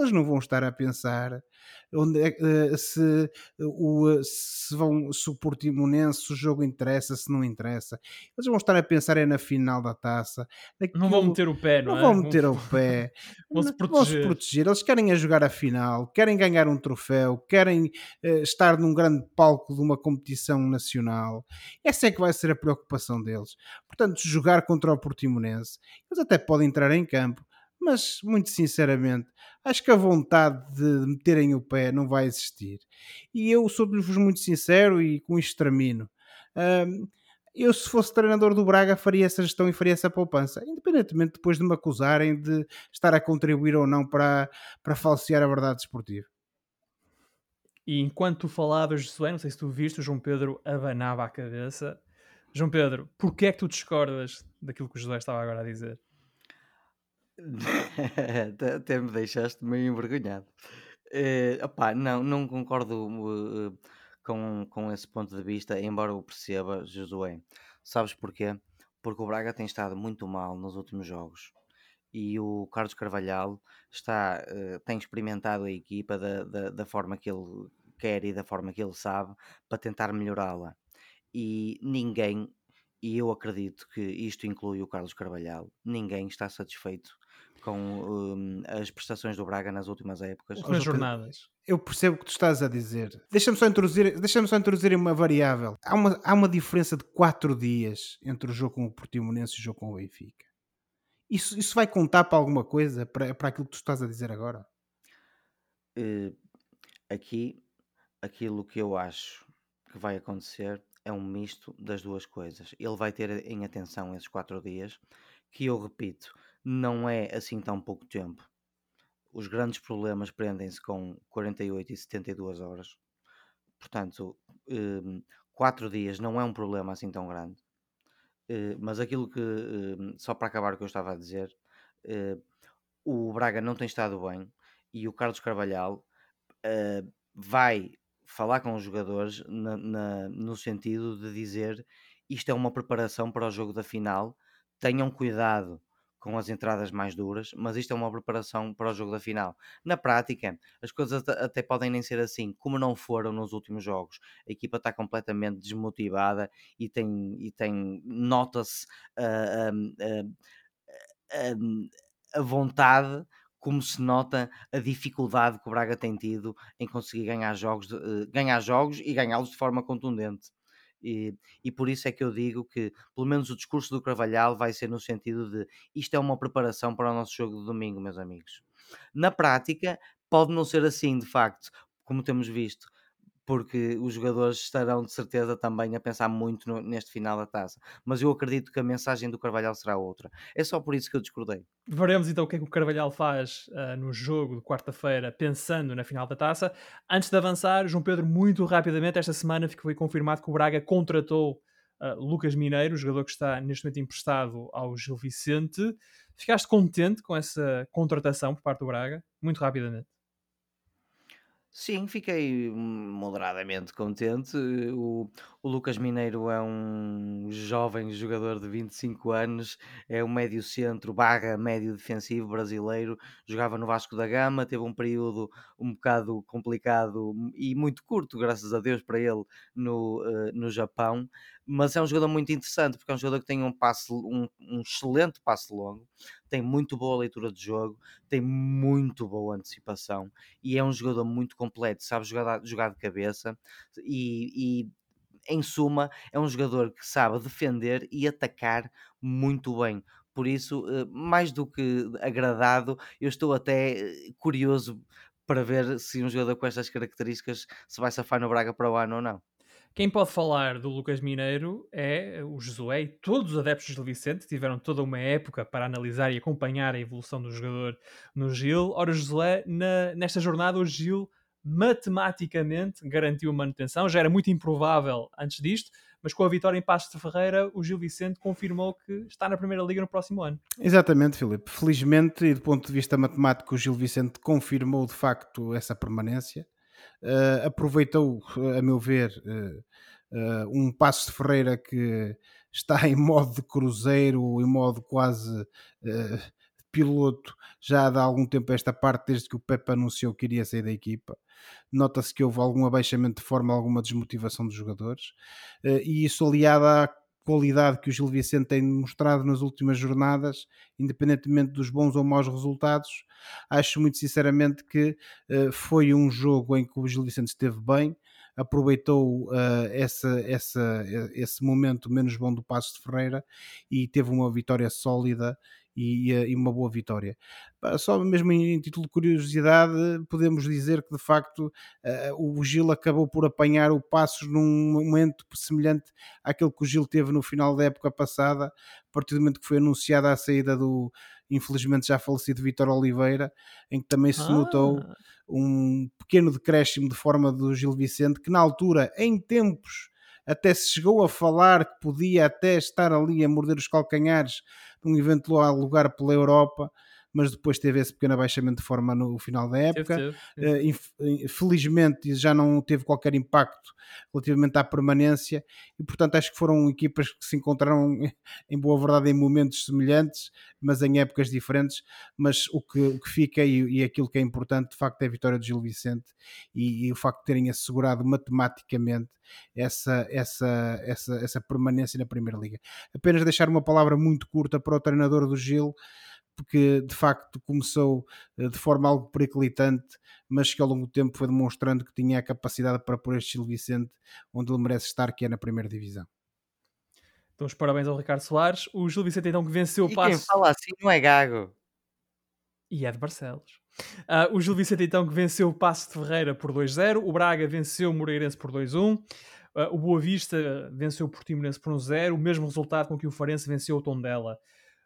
eles não vão estar a pensar onde é, uh, se, o, se, vão, se o Portimonense, se o jogo interessa, se não interessa. Eles vão estar a pensar é na final da taça. Daquilo, não vão meter o pé, não, não é? vão meter o pé. vão, se proteger. vão se proteger. Eles querem a jogar a final, querem ganhar um troféu, querem estar num grande palco de uma competição nacional. Essa é que vai ser a preocupação deles. Portanto, jogar contra o Portimonense, eles até podem entrar em campo, mas muito sinceramente acho que a vontade de meterem o pé não vai existir. E eu sou-vos muito sincero e com isto termino. Um, eu se fosse treinador do Braga faria essa gestão e faria essa poupança, independentemente depois de me acusarem de estar a contribuir ou não para, para falsear a verdade esportiva. E enquanto tu falavas, Josué, não sei se tu viste, o João Pedro abanava a cabeça. João Pedro, porquê é que tu discordas daquilo que o José estava agora a dizer? Até me deixaste meio envergonhado. Uh, opá, não, não concordo uh, com, com esse ponto de vista, embora eu perceba, Josué. Sabes porquê? Porque o Braga tem estado muito mal nos últimos jogos e o Carlos Carvalhal está, uh, tem experimentado a equipa da, da, da, forma que ele quer e da forma que ele sabe para tentar melhorá-la. E ninguém, e eu acredito que isto inclui o Carlos Carvalhal, ninguém está satisfeito com um, as prestações do Braga nas últimas épocas. Nas jornadas. Eu percebo o que tu estás a dizer. Deixa-me só introduzir, deixa só introduzir uma variável. Há uma, há uma diferença de 4 dias entre o jogo com o Portimonense e o jogo com o Benfica. Isso, isso vai contar para alguma coisa, para, para aquilo que tu estás a dizer agora? Uh, aqui, aquilo que eu acho que vai acontecer é um misto das duas coisas. Ele vai ter em atenção esses quatro dias, que eu repito, não é assim tão pouco tempo. Os grandes problemas prendem-se com 48 e 72 horas. Portanto, um, quatro dias não é um problema assim tão grande. Uh, mas aquilo que, uh, só para acabar o que eu estava a dizer, uh, o Braga não tem estado bem e o Carlos Carvalhal vai falar com os jogadores no sentido de dizer isto é uma preparação para o jogo da final, tenham cuidado com as entradas mais duras, mas isto é uma preparação para o jogo da final. Na prática, as coisas até podem nem ser assim, como não foram nos últimos jogos. A equipa está completamente desmotivada e tem, e tem nota-se uh, uh, uh, a vontade como se nota a dificuldade que o Braga tem tido em conseguir ganhar jogos, eh, ganhar jogos e ganhá-los de forma contundente. E, e por isso é que eu digo que, pelo menos, o discurso do Carvalhal vai ser no sentido de isto é uma preparação para o nosso jogo de domingo, meus amigos. Na prática, pode não ser assim, de facto, como temos visto porque os jogadores estarão de certeza também a pensar muito no, neste final da taça. Mas eu acredito que a mensagem do Carvalhal será outra. É só por isso que eu discordei. Veremos então o que é que o Carvalhal faz uh, no jogo de quarta-feira, pensando na final da taça. Antes de avançar, João Pedro, muito rapidamente, esta semana foi confirmado que o Braga contratou uh, Lucas Mineiro, jogador que está neste momento emprestado ao Gil Vicente. Ficaste contente com essa contratação por parte do Braga? Muito rapidamente. Sim, fiquei moderadamente contente. O, o Lucas Mineiro é um jovem jogador de 25 anos, é um médio centro barra médio defensivo brasileiro, jogava no Vasco da Gama, teve um período um bocado complicado e muito curto, graças a Deus para ele, no, uh, no Japão, mas é um jogador muito interessante porque é um jogador que tem um passe, um, um excelente passe longo, tem muito boa leitura de jogo, tem muito boa antecipação e é um jogador muito completo, sabe jogar, jogar de cabeça e, e em suma, é um jogador que sabe defender e atacar muito bem. Por isso, eh, mais do que agradado, eu estou até eh, curioso para ver se um jogador com estas características se vai safar no Braga para o ano ou não. Quem pode falar do Lucas Mineiro é o Josué e todos os adeptos Gil Vicente tiveram toda uma época para analisar e acompanhar a evolução do jogador no Gil. Ora, Josué, na, nesta jornada o Gil matematicamente garantiu manutenção, já era muito improvável antes disto, mas com a vitória em Passos de Ferreira, o Gil Vicente confirmou que está na Primeira Liga no próximo ano. Exatamente, Filipe. Felizmente, e do ponto de vista matemático, o Gil Vicente confirmou de facto essa permanência uh, aproveitou, a meu ver, uh, um passo de Ferreira que está em modo de cruzeiro, em modo quase piloto já há algum tempo esta parte, desde que o Pepe anunciou que iria sair da equipa. Nota-se que houve algum abaixamento de forma, alguma desmotivação dos jogadores, e isso aliado à qualidade que o Gil Vicente tem mostrado nas últimas jornadas, independentemente dos bons ou maus resultados, acho muito sinceramente que uh, foi um jogo em que o Gil Vicente esteve bem, aproveitou uh, essa, essa, esse momento menos bom do Passo de Ferreira e teve uma vitória sólida e, e uma boa vitória. Só mesmo em, título de curiosidade, podemos dizer que de facto o Gil acabou por apanhar o Passos num momento semelhante àquele que o Gil teve no final da época passada, a partir do momento que foi anunciada a saída do infelizmente já falecido Vitor Oliveira, em que também se ah. notou um pequeno decréscimo de forma do Gil Vicente, que na altura, em tempos, até se chegou a falar que podia até estar ali a morder os calcanhares num eventual lugar pela Europa, mas depois teve esse pequeno abaixamento de forma no final da época. Teve, teve. Uh, felizmente já não teve qualquer impacto relativamente à permanência e portanto acho que foram equipas que se encontraram em boa verdade em momentos semelhantes, mas em épocas diferentes. Mas o que, o que fica e, e aquilo que é importante de facto é a vitória de Gil Vicente e, e o facto de terem assegurado matematicamente essa, essa, essa, essa permanência na Primeira Liga. Apenas deixar uma palavra muito curta para o treinador do Gil porque de facto começou eh, de forma algo periclitante, mas que ao longo do tempo foi demonstrando que tinha a capacidade para pôr este Gil Vicente onde ele merece estar, que é na primeira divisão. Então, os parabéns ao Ricardo Soares. O Gil Vicente então que venceu o passo. Quem fala assim não é gago. E é de Barcelos. Uh, o Gil Vicente então que venceu o Passo de Ferreira por 2-0. O Braga venceu o Moreirense por 2-1. Uh, ah, o Boa Vista venceu o Portimonense por 1-0. O mesmo resultado com que o Farense venceu o Tondela.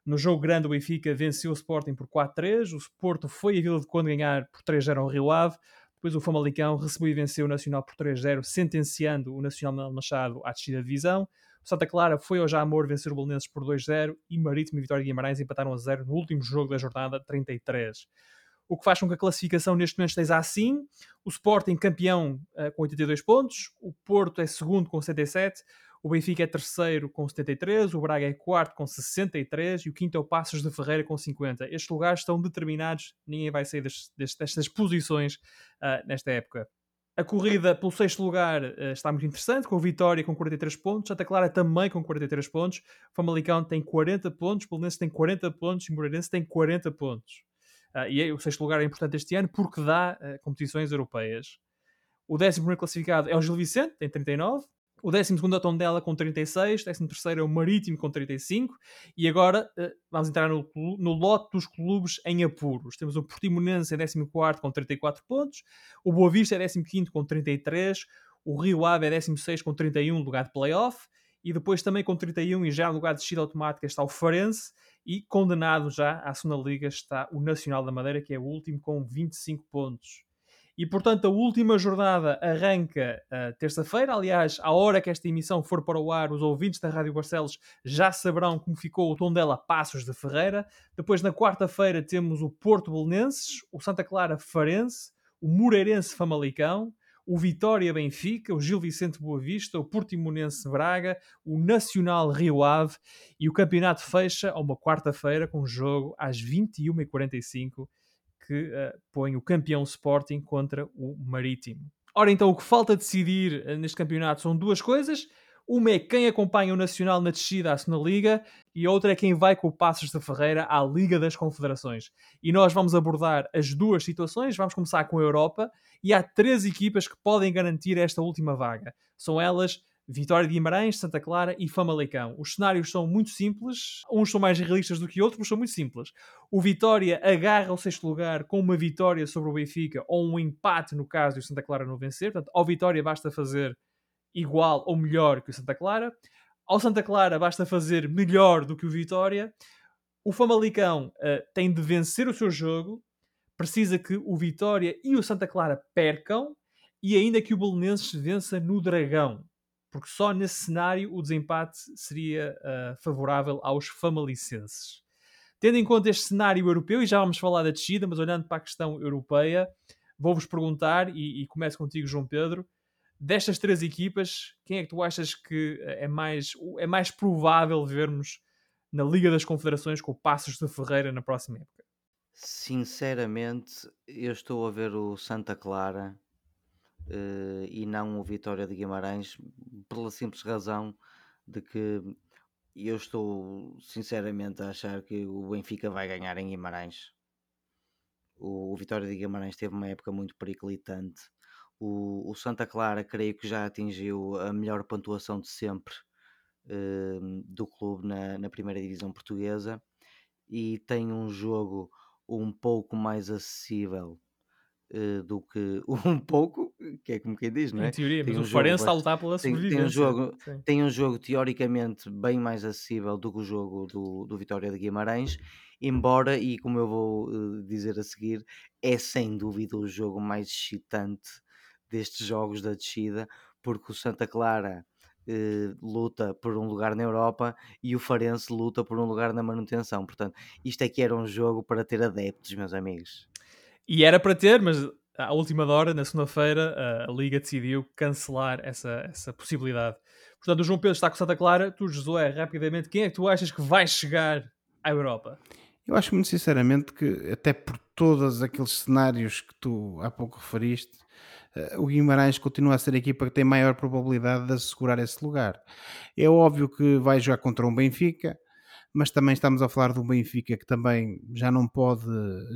No jogo grande, o Benfica venceu o Sporting por 4-3. O Porto foi a Vila de Conde ganhar por 3-0 ao Rio Ave. Depois o Famalicão recebeu e venceu o Nacional por 3-0, sentenciando o Nacional Machado à descida de divisão. O Santa Clara foi ao Jamor vencer o Belenenses por 2-0 e Marítimo e Vitória de Guimarães empataram a 0 no último jogo da jornada 33. O que faz com que a classificação neste momento esteja assim. O Sporting campeão uh, com 82 pontos, o Porto é segundo com 77, o Benfica é terceiro com 73, o Braga é quarto com 63 e o quinto é o Passos de Ferreira com 50. Estes lugares estão determinados, ninguém vai sair destas posições uh, nesta época. A corrida pelo sexto lugar uh, está muito interessante, com Vitória com 43 pontos, Santa Clara também com 43 pontos, Famalicão tem 40 pontos, Belenense tem 40 pontos e o Moreirense tem 40 pontos. Uh, e o sexto lugar é importante este ano porque dá competições europeias. O décimo primeiro classificado é o Gil Vicente, tem 39. O 12 é o Tondela com 36, o 13 é o Marítimo com 35 e agora uh, vamos entrar no, no lote dos clubes em apuros. Temos o Portimonense em 14 com 34 pontos, o Boa Vista é 15 com 33, o Rio Ave é 16 com 31, lugar de playoff, e depois também com 31 e já no lugar de descida automática está o Farense e condenado já à segunda liga está o Nacional da Madeira que é o último com 25 pontos. E portanto, a última jornada arranca uh, terça-feira. Aliás, à hora que esta emissão for para o ar, os ouvintes da Rádio Barcelos já saberão como ficou o tom dela Passos de Ferreira. Depois, na quarta-feira, temos o Porto Belenenses, o Santa Clara Farense, o Moreirense Famalicão, o Vitória Benfica, o Gil Vicente Boa Vista, o Portimonense Braga, o Nacional Rio Ave e o campeonato fecha a uma quarta-feira com jogo às 21h45 que uh, põe o campeão Sporting contra o Marítimo. Ora, então, o que falta decidir uh, neste campeonato são duas coisas. Uma é quem acompanha o Nacional na descida à segunda Liga e outra é quem vai com o Passos da Ferreira à Liga das Confederações. E nós vamos abordar as duas situações. Vamos começar com a Europa e há três equipas que podem garantir esta última vaga. São elas Vitória de Guimarães, Santa Clara e Famalicão. Os cenários são muito simples, uns são mais realistas do que outros, mas são muito simples. O Vitória agarra o sexto lugar com uma vitória sobre o Benfica ou um empate no caso de o Santa Clara não vencer. Portanto, ao Vitória basta fazer igual ou melhor que o Santa Clara. Ao Santa Clara basta fazer melhor do que o Vitória. O Famalicão uh, tem de vencer o seu jogo, precisa que o Vitória e o Santa Clara percam e ainda que o Belenenses vença no Dragão porque só nesse cenário o desempate seria uh, favorável aos famalicenses. Tendo em conta este cenário europeu, e já vamos falar da descida, mas olhando para a questão europeia, vou-vos perguntar, e, e começo contigo, João Pedro, destas três equipas, quem é que tu achas que é mais, é mais provável vermos na Liga das Confederações com o Passos de Ferreira na próxima época? Sinceramente, eu estou a ver o Santa Clara uh, e não o Vitória de Guimarães, pela simples razão de que eu estou sinceramente a achar que o Benfica vai ganhar em Guimarães. O, o Vitória de Guimarães teve uma época muito periclitante. O, o, Santa Clara, creio que já atingiu a melhor pontuação de sempre uh, do clube na, na primeira divisão portuguesa e tem um jogo um pouco mais acessível uh, do que um pouco, que é como quem diz, não é? Em teoria, tem mas um o Farense está a lutar pela tem, sobrevivência. tem, um jogo, Sim. tem um jogo teoricamente bem mais acessível do que o jogo do, do Vitória de Guimarães, embora, e como eu vou uh, dizer a seguir, é sem dúvida o jogo mais excitante destes jogos da descida, porque o Santa Clara eh, luta por um lugar na Europa e o Farense luta por um lugar na manutenção. Portanto, isto aqui era um jogo para ter adeptos, meus amigos. E era para ter, mas à última hora, na segunda-feira, a Liga decidiu cancelar essa, essa possibilidade. Portanto, o João Pedro está com Santa Clara. Tu, Josué, rapidamente, quem é que tu achas que vai chegar à Europa? Eu acho muito sinceramente que, até por todos aqueles cenários que tu há pouco referiste, eh, o Guimarães continua a ser a equipa que tem maior probabilidade de assegurar esse lugar. É óbvio que vai jogar contra um Benfica, mas também estamos a falar um Benfica que também já não pode,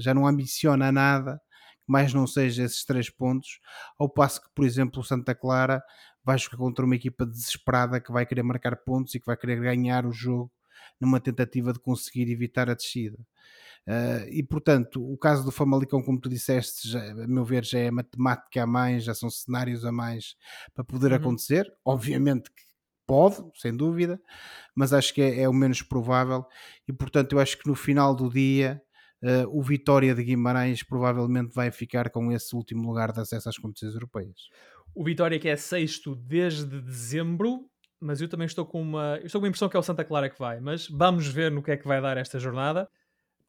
já não ambiciona nada, mais não seja esses três pontos, ao passo que, por exemplo, o Santa Clara vai jogar contra uma equipa desesperada que vai querer marcar pontos e que vai querer ganhar o jogo numa tentativa de conseguir evitar a descida. Uh, e portanto, o caso do Famalicão, como tu disseste, já, a meu ver, já é matemática a mais, já são cenários a mais para poder uhum. acontecer. Obviamente que pode, sem dúvida, mas acho que é, é, o menos provável. E portanto, eu acho que no final do dia, uh, o Vitória de Guimarães provavelmente vai ficar com esse último lugar de acesso às competições europeias. O Vitória que é sexto desde dezembro, mas eu também estou com uma, estou com a impressão que é o Santa Clara que vai, mas vamos ver no que é que vai dar esta jornada.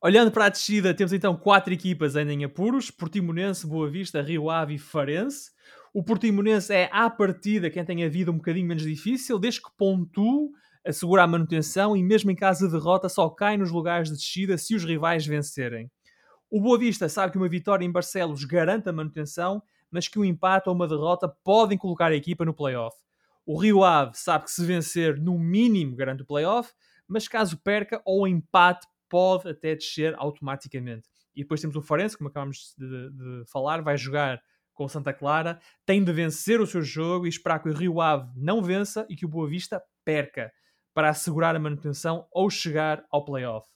Olhando para a descida, temos então quatro equipas ainda em apuros: Portimonense, Boa Vista, Rio Ave e Farense. O Portimonense é, à partida, quem tem a vida um bocadinho menos difícil, desde que pontue, assegura a manutenção e, mesmo em caso de derrota, só cai nos lugares de descida se os rivais vencerem. O Boa Vista sabe que uma vitória em Barcelos garante a manutenção, mas que um empate ou uma derrota podem colocar a equipa no playoff. O Rio Ave sabe que se vencer, no mínimo, garante o playoff, mas caso perca ou empate, pode até descer automaticamente. E depois temos o Farense, como acabamos de, de, falar, vai jogar com o Santa Clara, tem de vencer o seu jogo e esperar que o Rio Ave não vença e que o Boa Vista perca para assegurar a manutenção ou chegar ao playoff.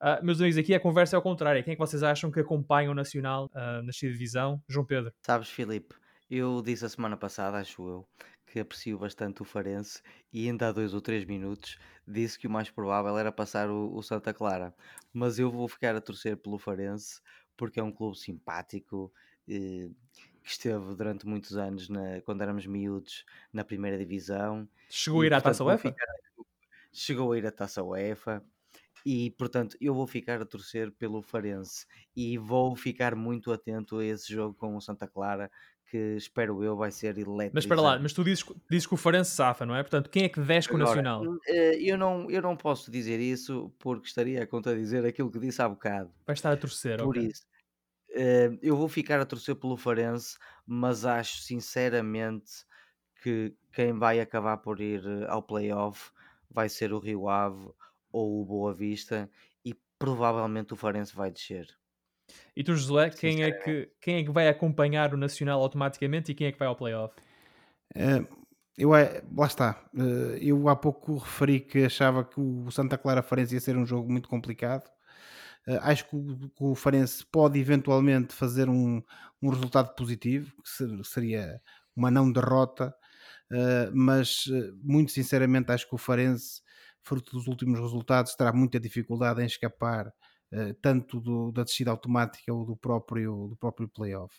Uh, meus amigos, aqui a conversa é ao contrário. Quem é que vocês acham que acompanha o Nacional uh, na divisão? João Pedro. Sabes, Filipe, eu disse a semana passada, acho eu, que aprecio bastante o Farense e ainda há dois ou três minutos disse que o mais provável era passar o, o Santa Clara. Mas eu vou ficar a torcer pelo Farense porque é um clube simpático eh, que esteve durante muitos anos, na, quando éramos miúdos, na primeira divisão. Chegou a ir à Taça UEFA? Ficar, chegou a ir à Taça UEFA. E portanto eu vou ficar a torcer pelo Farense e vou ficar muito atento a esse jogo com o Santa Clara que espero eu vai ser elétrico. Mas espera lá, mas tu dizes, dizes que o Farense safa, não é? Portanto, quem é que desce com o Nacional? Eh, eu não, eu não posso dizer isso porque estaria a contradizer aquilo que disse há bocado. Vai estar a torcer, Por okay. isso, eh, eu vou ficar a torcer pelo Farense, mas acho sinceramente que quem vai acabar por ir eh, ao playoff vai ser o Rio Ave ou o Boa Vista e provavelmente o Farense vai descer. E tu, Josué, quem é, que, quem é que vai acompanhar o Nacional automaticamente e quem é que vai ao playoff? Uh, eu, é, lá está. Uh, eu há pouco referi que achava que o Santa Clara Farense ia ser um jogo muito complicado. Uh, acho que o, que o Farense pode eventualmente fazer um, um resultado positivo, que seria uma não derrota, mas muito sinceramente acho que o Farense, fruto dos últimos resultados, terá muita dificuldade em escapar tanto do, da descida automática ou do próprio, do próprio playoff.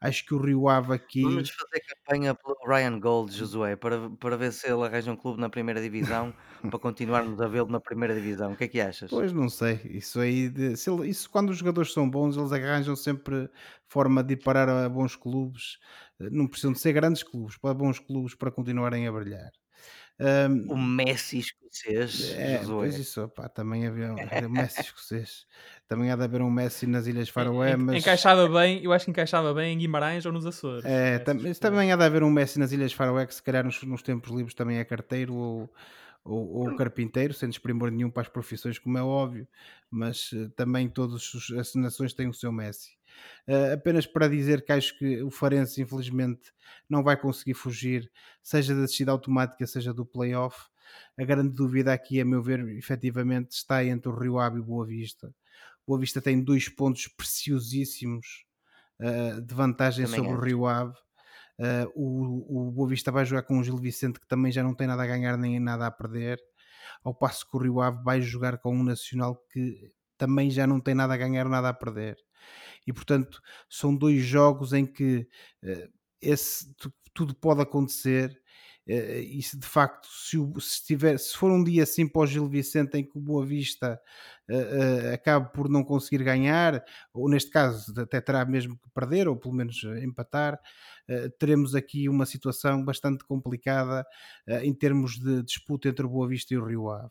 Acho que o Rio Ave aqui. Vamos fazer campanha pelo Ryan Gold, Josué, para, para ver se ele arranja um clube na primeira divisão para continuarmos a vê-lo na primeira divisão. O que é que achas? Pois não sei. Isso aí, de, ele, isso quando os jogadores são bons, eles arranjam sempre forma de ir parar a bons clubes. Eh, não precisam de ser grandes clubes, para bons clubes para continuarem a brilhar. Um, o Messi escocês. É, pois isso, também havia um Messi escocês. Também há de haver um Messi nas Ilhas Faroé, mas... Encaixava bem, eu acho que encaixava bem em Guimarães ou nos Açores. É, tam também há de haver um Messi nas Ilhas Faroé que se calhar nos, nos tempos livres também é carteiro ou, ou, ou carpinteiro, sem desprimor nenhum para as profissões, como é óbvio, mas uh, também todas as nações têm o seu Messi. Uh, apenas para dizer que acho que o Farense, infelizmente, não vai conseguir fugir, seja da descida automática, seja do playoff. A grande dúvida aqui, a meu ver, efetivamente está entre o Rio Ave e o Boa Vista. O Boa Vista tem dois pontos preciosíssimos uh, de vantagem também sobre acho. o Rio Ave. Uh, o, o Boa Vista vai jogar com o Gil Vicente, que também já não tem nada a ganhar nem nada a perder, ao passo que o Rio Ave vai jogar com um Nacional que também já não tem nada a ganhar, nada a perder. E portanto, são dois jogos em que uh, esse, tudo pode acontecer Uh, e se de facto se, o, se, tiver, se for um dia assim para o Gil Vicente em que o Boa Vista uh, uh, acabe por não conseguir ganhar, ou neste caso até terá mesmo que perder, ou pelo menos empatar, teremos aqui uma situação bastante complicada em termos de disputa entre o Boa Vista e o Rio Ave.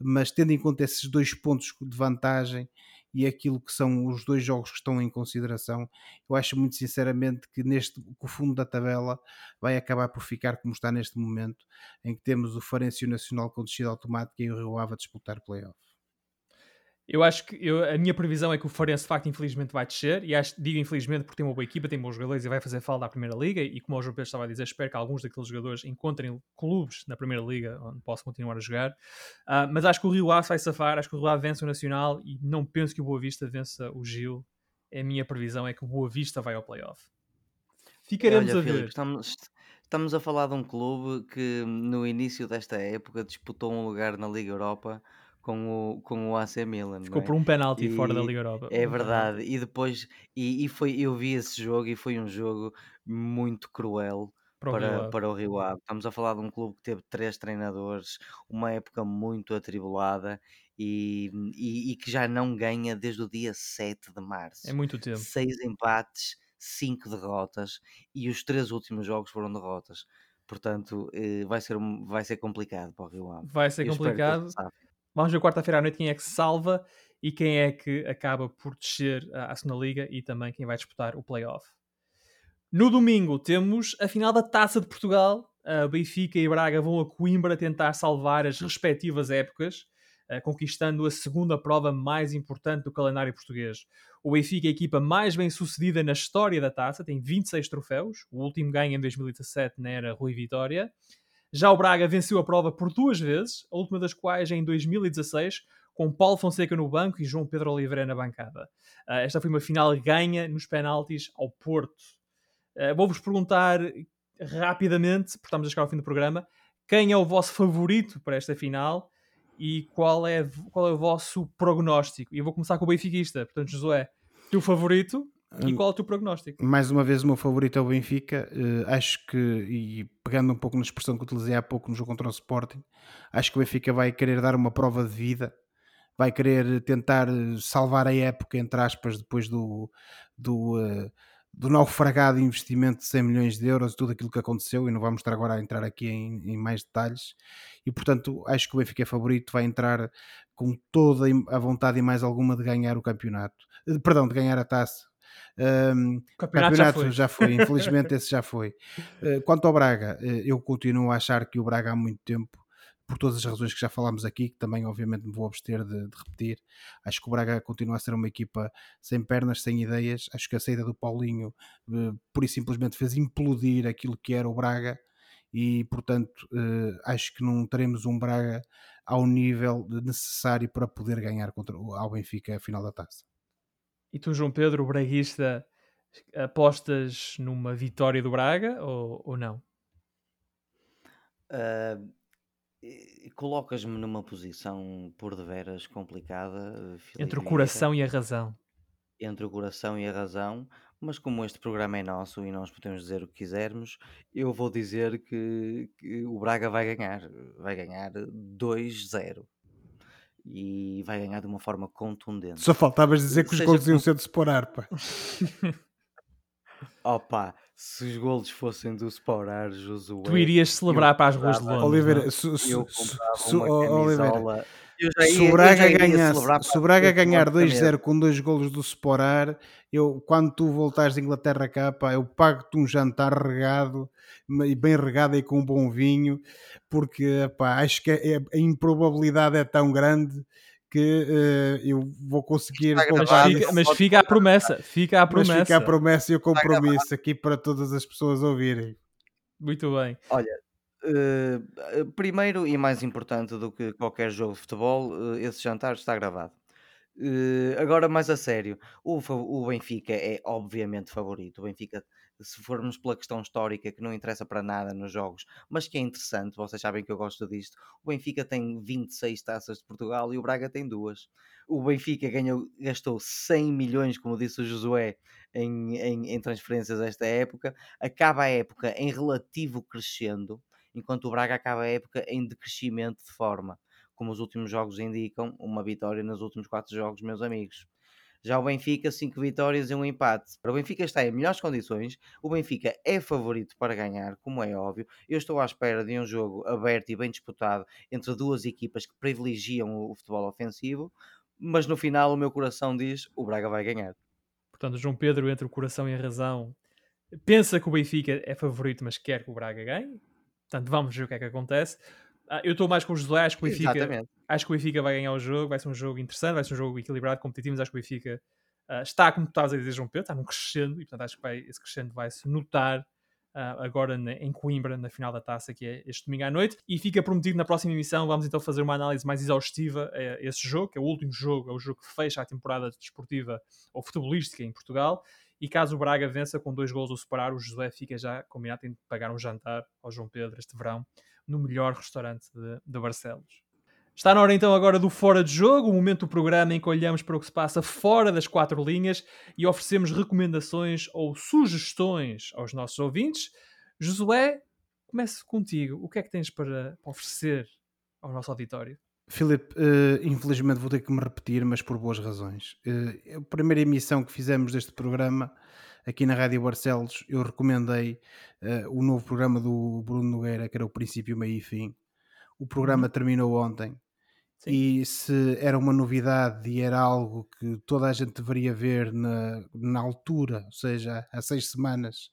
Mas tendo em conta esses dois pontos de vantagem, e aquilo que são os dois jogos que estão em consideração, eu acho muito sinceramente que neste que o fundo da tabela vai acabar por ficar como está neste momento, em que temos o Farencio Nacional com descida automática e o Rio Ave a disputar playoff. Eu acho que eu, a minha previsão é que o Farense de facto infelizmente vai descer e acho, digo infelizmente porque tem uma boa equipa, tem bons jogadores e vai fazer falta à Primeira Liga e como o João Pedro estava a dizer, espero que alguns daqueles jogadores encontrem clubes na Primeira Liga onde possam continuar a jogar. Uh, mas acho que o Rio Ave vai safar, acho que o Rio Ave vence o Nacional e não penso que o Boa Vista vença o Gil. A minha previsão é que o Boa Vista vai ao playoff. Ficaremos Olha, a ver. estamos, estamos a falar de um clube que no início desta época disputou um lugar na Liga Europa com o, com o AC Milan. Ficou é? por um penalti fora da Liga Europa. É verdade. E depois, e, e, foi, eu vi esse jogo e foi um jogo muito cruel para, para, para o Rio Ave. Estamos a falar de um clube que teve três treinadores, uma época muito atribulada e, e, e que já não ganha desde o dia 7 de março. É muito tempo. Seis empates, cinco derrotas e os três últimos jogos foram derrotas. Portanto, eh, vai ser, vai ser complicado para o Rio Ave. Vai ser eu complicado. Vamos ver quarta-feira à noite quem é que se salva e quem é que acaba por descer à segunda liga e também quem vai disputar o playoff. No domingo temos a final da Taça de Portugal. A Benfica e Braga vão a Coimbra tentar salvar as respectivas épocas, conquistando a segunda prova mais importante do calendário português. O Benfica é a equipa mais bem sucedida na história da taça, tem 26 troféus. O último ganho em 2017 na era Rui Vitória. Já o Braga venceu a prova por duas vezes, a última das quais em 2016, com Paulo Fonseca no banco e João Pedro Oliveira na bancada. Uh, esta foi uma final ganha nos penaltis ao Porto. Uh, Vou-vos perguntar rapidamente, porque estamos a chegar ao fim do programa, quem é o vosso favorito para esta final e qual é, qual é o vosso prognóstico? E eu vou começar com o benfiquista. Portanto, Josué, teu favorito e qual é o teu prognóstico? Mais uma vez, o meu favorito é o Benfica. Uh, acho que, e pegando um pouco na expressão que utilizei há pouco no jogo contra o Sporting, acho que o Benfica vai querer dar uma prova de vida, vai querer tentar salvar a época, entre aspas, depois do, do, uh, do naufragado investimento de 100 milhões de euros, tudo aquilo que aconteceu, e não vamos estar agora a entrar aqui em, em mais detalhes. E portanto, acho que o Benfica é favorito, vai entrar com toda a vontade e mais alguma de ganhar o campeonato, perdão, de ganhar a taça um, campeonato, campeonato já, foi. já foi, infelizmente esse já foi. Uh, quanto ao Braga, uh, eu continuo a achar que o Braga há muito tempo, por todas as razões que já falámos aqui, que também obviamente me vou abster de, de, repetir, acho que o Braga continua a ser uma equipa sem pernas, sem ideias. Acho que a saída do Paulinho uh, pura e simplesmente fez implodir aquilo que era o Braga e portanto acho que não teremos um Braga ao nível necessário para poder ganhar contra o Benfica a final da taça. E tu, João Pedro, o braguista, apostas numa vitória do Braga ou, ou não? Uh, Colocas-me numa posição por deveras complicada. Filipe Entre o coração e a razão. Entre o coração e a razão, mas como este programa é nosso e nós podemos dizer o que quisermos, eu vou dizer que, que o Braga vai ganhar. Vai ganhar 2-0 e vai ganhar de uma forma contundente. Só faltavas dizer que os gols iam ser de Sporar, pá. Opa, se os golos fossem do Sporar, Josué... Tu irias celebrar para as ruas de Londres, Oliveira, su, su, su, Oliveira, se o Braga, ganhasse, se o Braga ganhar 2-0 com dois golos do Sporar, eu, quando tu voltares de Inglaterra cá, pá, eu pago-te um jantar regado, bem regado e com um bom vinho, porque pá, acho que é, a improbabilidade é tão grande que uh, eu vou conseguir mas fica, mas fica, a promessa fica a promessa mas fica a promessa. e o compromisso aqui para todas as pessoas ouvirem. Muito bem. Olha Uh, primeiro e mais importante do que qualquer jogo de futebol, uh, esse jantar está gravado. Uh, agora, mais a sério, o, o Benfica é obviamente favorito. O Benfica, se formos pela questão histórica, que não interessa para nada nos jogos, mas que é interessante, vocês sabem que eu gosto disto. O Benfica tem 26 taças de Portugal e o Braga tem duas. O Benfica ganhou, gastou 100 milhões, como disse o Josué, em, em, em transferências esta época. Acaba a época em relativo crescendo enquanto o Braga acaba a época em decrescimento de forma. Como os últimos jogos indicam, uma vitória nos últimos quatro jogos, meus amigos. Já o Benfica, cinco vitórias e um empate. O Benfica está em melhores condições. O Benfica é favorito para ganhar, como é óbvio. Eu estou à espera de um jogo aberto e bem disputado entre duas equipas que privilegiam o futebol ofensivo. Mas no final, o meu coração diz: o Braga vai ganhar. Portanto, João Pedro, entre o coração e a razão, pensa que o Benfica é favorito, mas quer que o Braga ganhe. Portanto, vamos ver o que é que acontece. Uh, eu estou mais com os José, acho que o Benfica, acho que o Benfica vai ganhar o jogo, vai ser um jogo interessante, vai ser um jogo equilibrado, competitivo, acho que o Benfica uh, está, como tu estás a dizer, João Pedro, está num crescendo, e portanto acho que vai, esse crescendo vai se notar uh, agora na, em Coimbra, na final da taça, que é este domingo à noite, e fica prometido na próxima emissão, vamos então fazer uma análise mais exaustiva a esse jogo, que é o último jogo, é o jogo que fecha a temporada desportiva ou futebolística em Portugal, e caso o Braga vença com dois gols ou separar, o José fica já combinado, tem de pagar um jantar ao João Pedro este verão no melhor restaurante de, de Barcelos. Está na hora então agora do Fora de Jogo, o momento do programa em que olhamos para o que se passa fora das quatro linhas e oferecemos recomendações ou sugestões aos nossos ouvintes. Josué, comece contigo. O que é que tens para oferecer ao nosso auditório? Filipe, uh, infelizmente vou ter que me repetir, mas por boas razões. Uh, a primeira emissão que fizemos deste programa, aqui na Rádio Barcelos, eu recomendei uh, o novo programa do Bruno Nogueira, que era o princípio, meio e fim. O programa uhum. terminou ontem. Sim. E se era uma novidade e era algo que toda a gente deveria ver na, na altura, ou seja, há seis semanas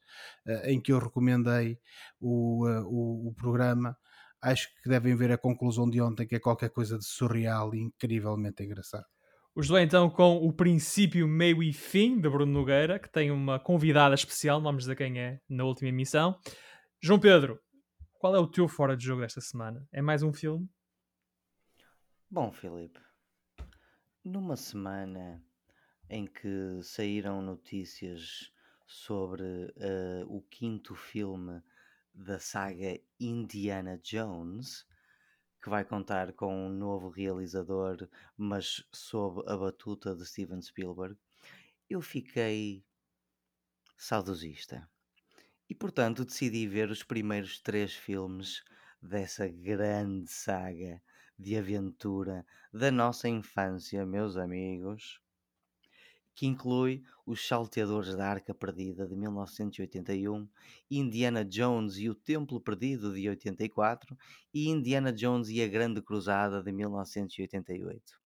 em que eu recomendei o, o, o programa, acho que devem ver a conclusão de ontem, que é qualquer coisa de surreal e incrivelmente engraçado. Os dois então com o princípio, meio e fim de Bruno Nogueira, que tem uma convidada especial, não vamos dizer quem é, na última emissão. João Pedro, qual é o teu fora de jogo desta semana? É mais um filme? Bom, Filipe, numa semana em que saíram notícias sobre uh, o quinto filme da saga Indiana Jones, que vai contar com um novo realizador, mas sob a batuta de Steven Spielberg, eu fiquei saudosista. E portanto decidi ver os primeiros três filmes dessa grande saga de aventura da nossa infância, meus amigos que inclui Os Salteadores da Arca Perdida de 1981, Indiana Jones e o Templo Perdido de 84 e Indiana Jones e a Grande Cruzada de 1988.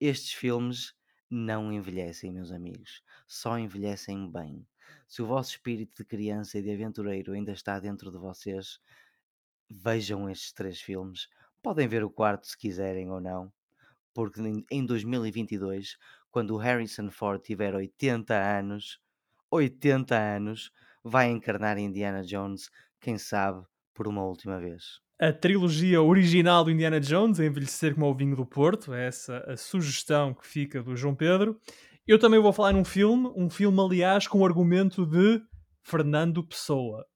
Estes filmes não envelhecem, meus amigos, só envelhecem bem. Se o vosso espírito de criança e de aventureiro ainda está dentro de vocês, vejam estes três filmes. Podem ver o quarto se quiserem ou não, porque em 2022 quando o Harrison Ford tiver 80 anos, 80 anos, vai encarnar Indiana Jones, quem sabe, por uma última vez. A trilogia original do Indiana Jones, envelhecer como o vinho do Porto, é essa a sugestão que fica do João Pedro. Eu também vou falar num filme, um filme, aliás, com o argumento de Fernando Pessoa.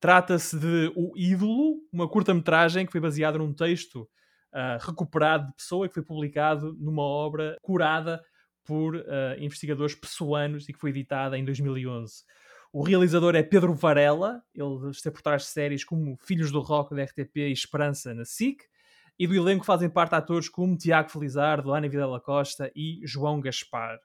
Trata-se de O Ídolo, uma curta-metragem que foi baseada num texto uh, recuperado de Pessoa, que foi publicado numa obra curada por uh, investigadores pessoanos e que foi editada em 2011. O realizador é Pedro Varela, ele esteve por trás de séries como Filhos do Rock da RTP e Esperança na SIC, e do elenco fazem parte atores como Tiago Felizardo, Ana Videla Costa e João Gaspar.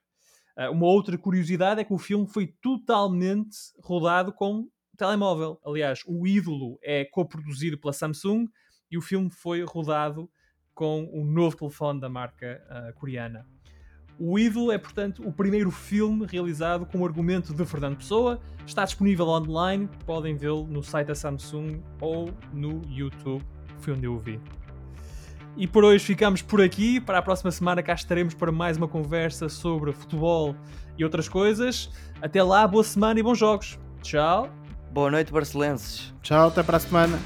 Uh, uma outra curiosidade é que o filme foi totalmente rodado com telemóvel. Aliás, o Ídolo é coproduzido pela Samsung e o filme foi rodado com um novo telefone da marca uh, coreana. O Ídolo é, portanto, o primeiro filme realizado com o argumento de Fernando Pessoa. Está disponível online, podem vê-lo no site da Samsung ou no YouTube, foi onde eu o vi. E por hoje ficamos por aqui. Para a próxima semana cá estaremos para mais uma conversa sobre futebol e outras coisas. Até lá, boa semana e bons jogos. Tchau. Boa noite, barcelenses. Tchau, até para a semana.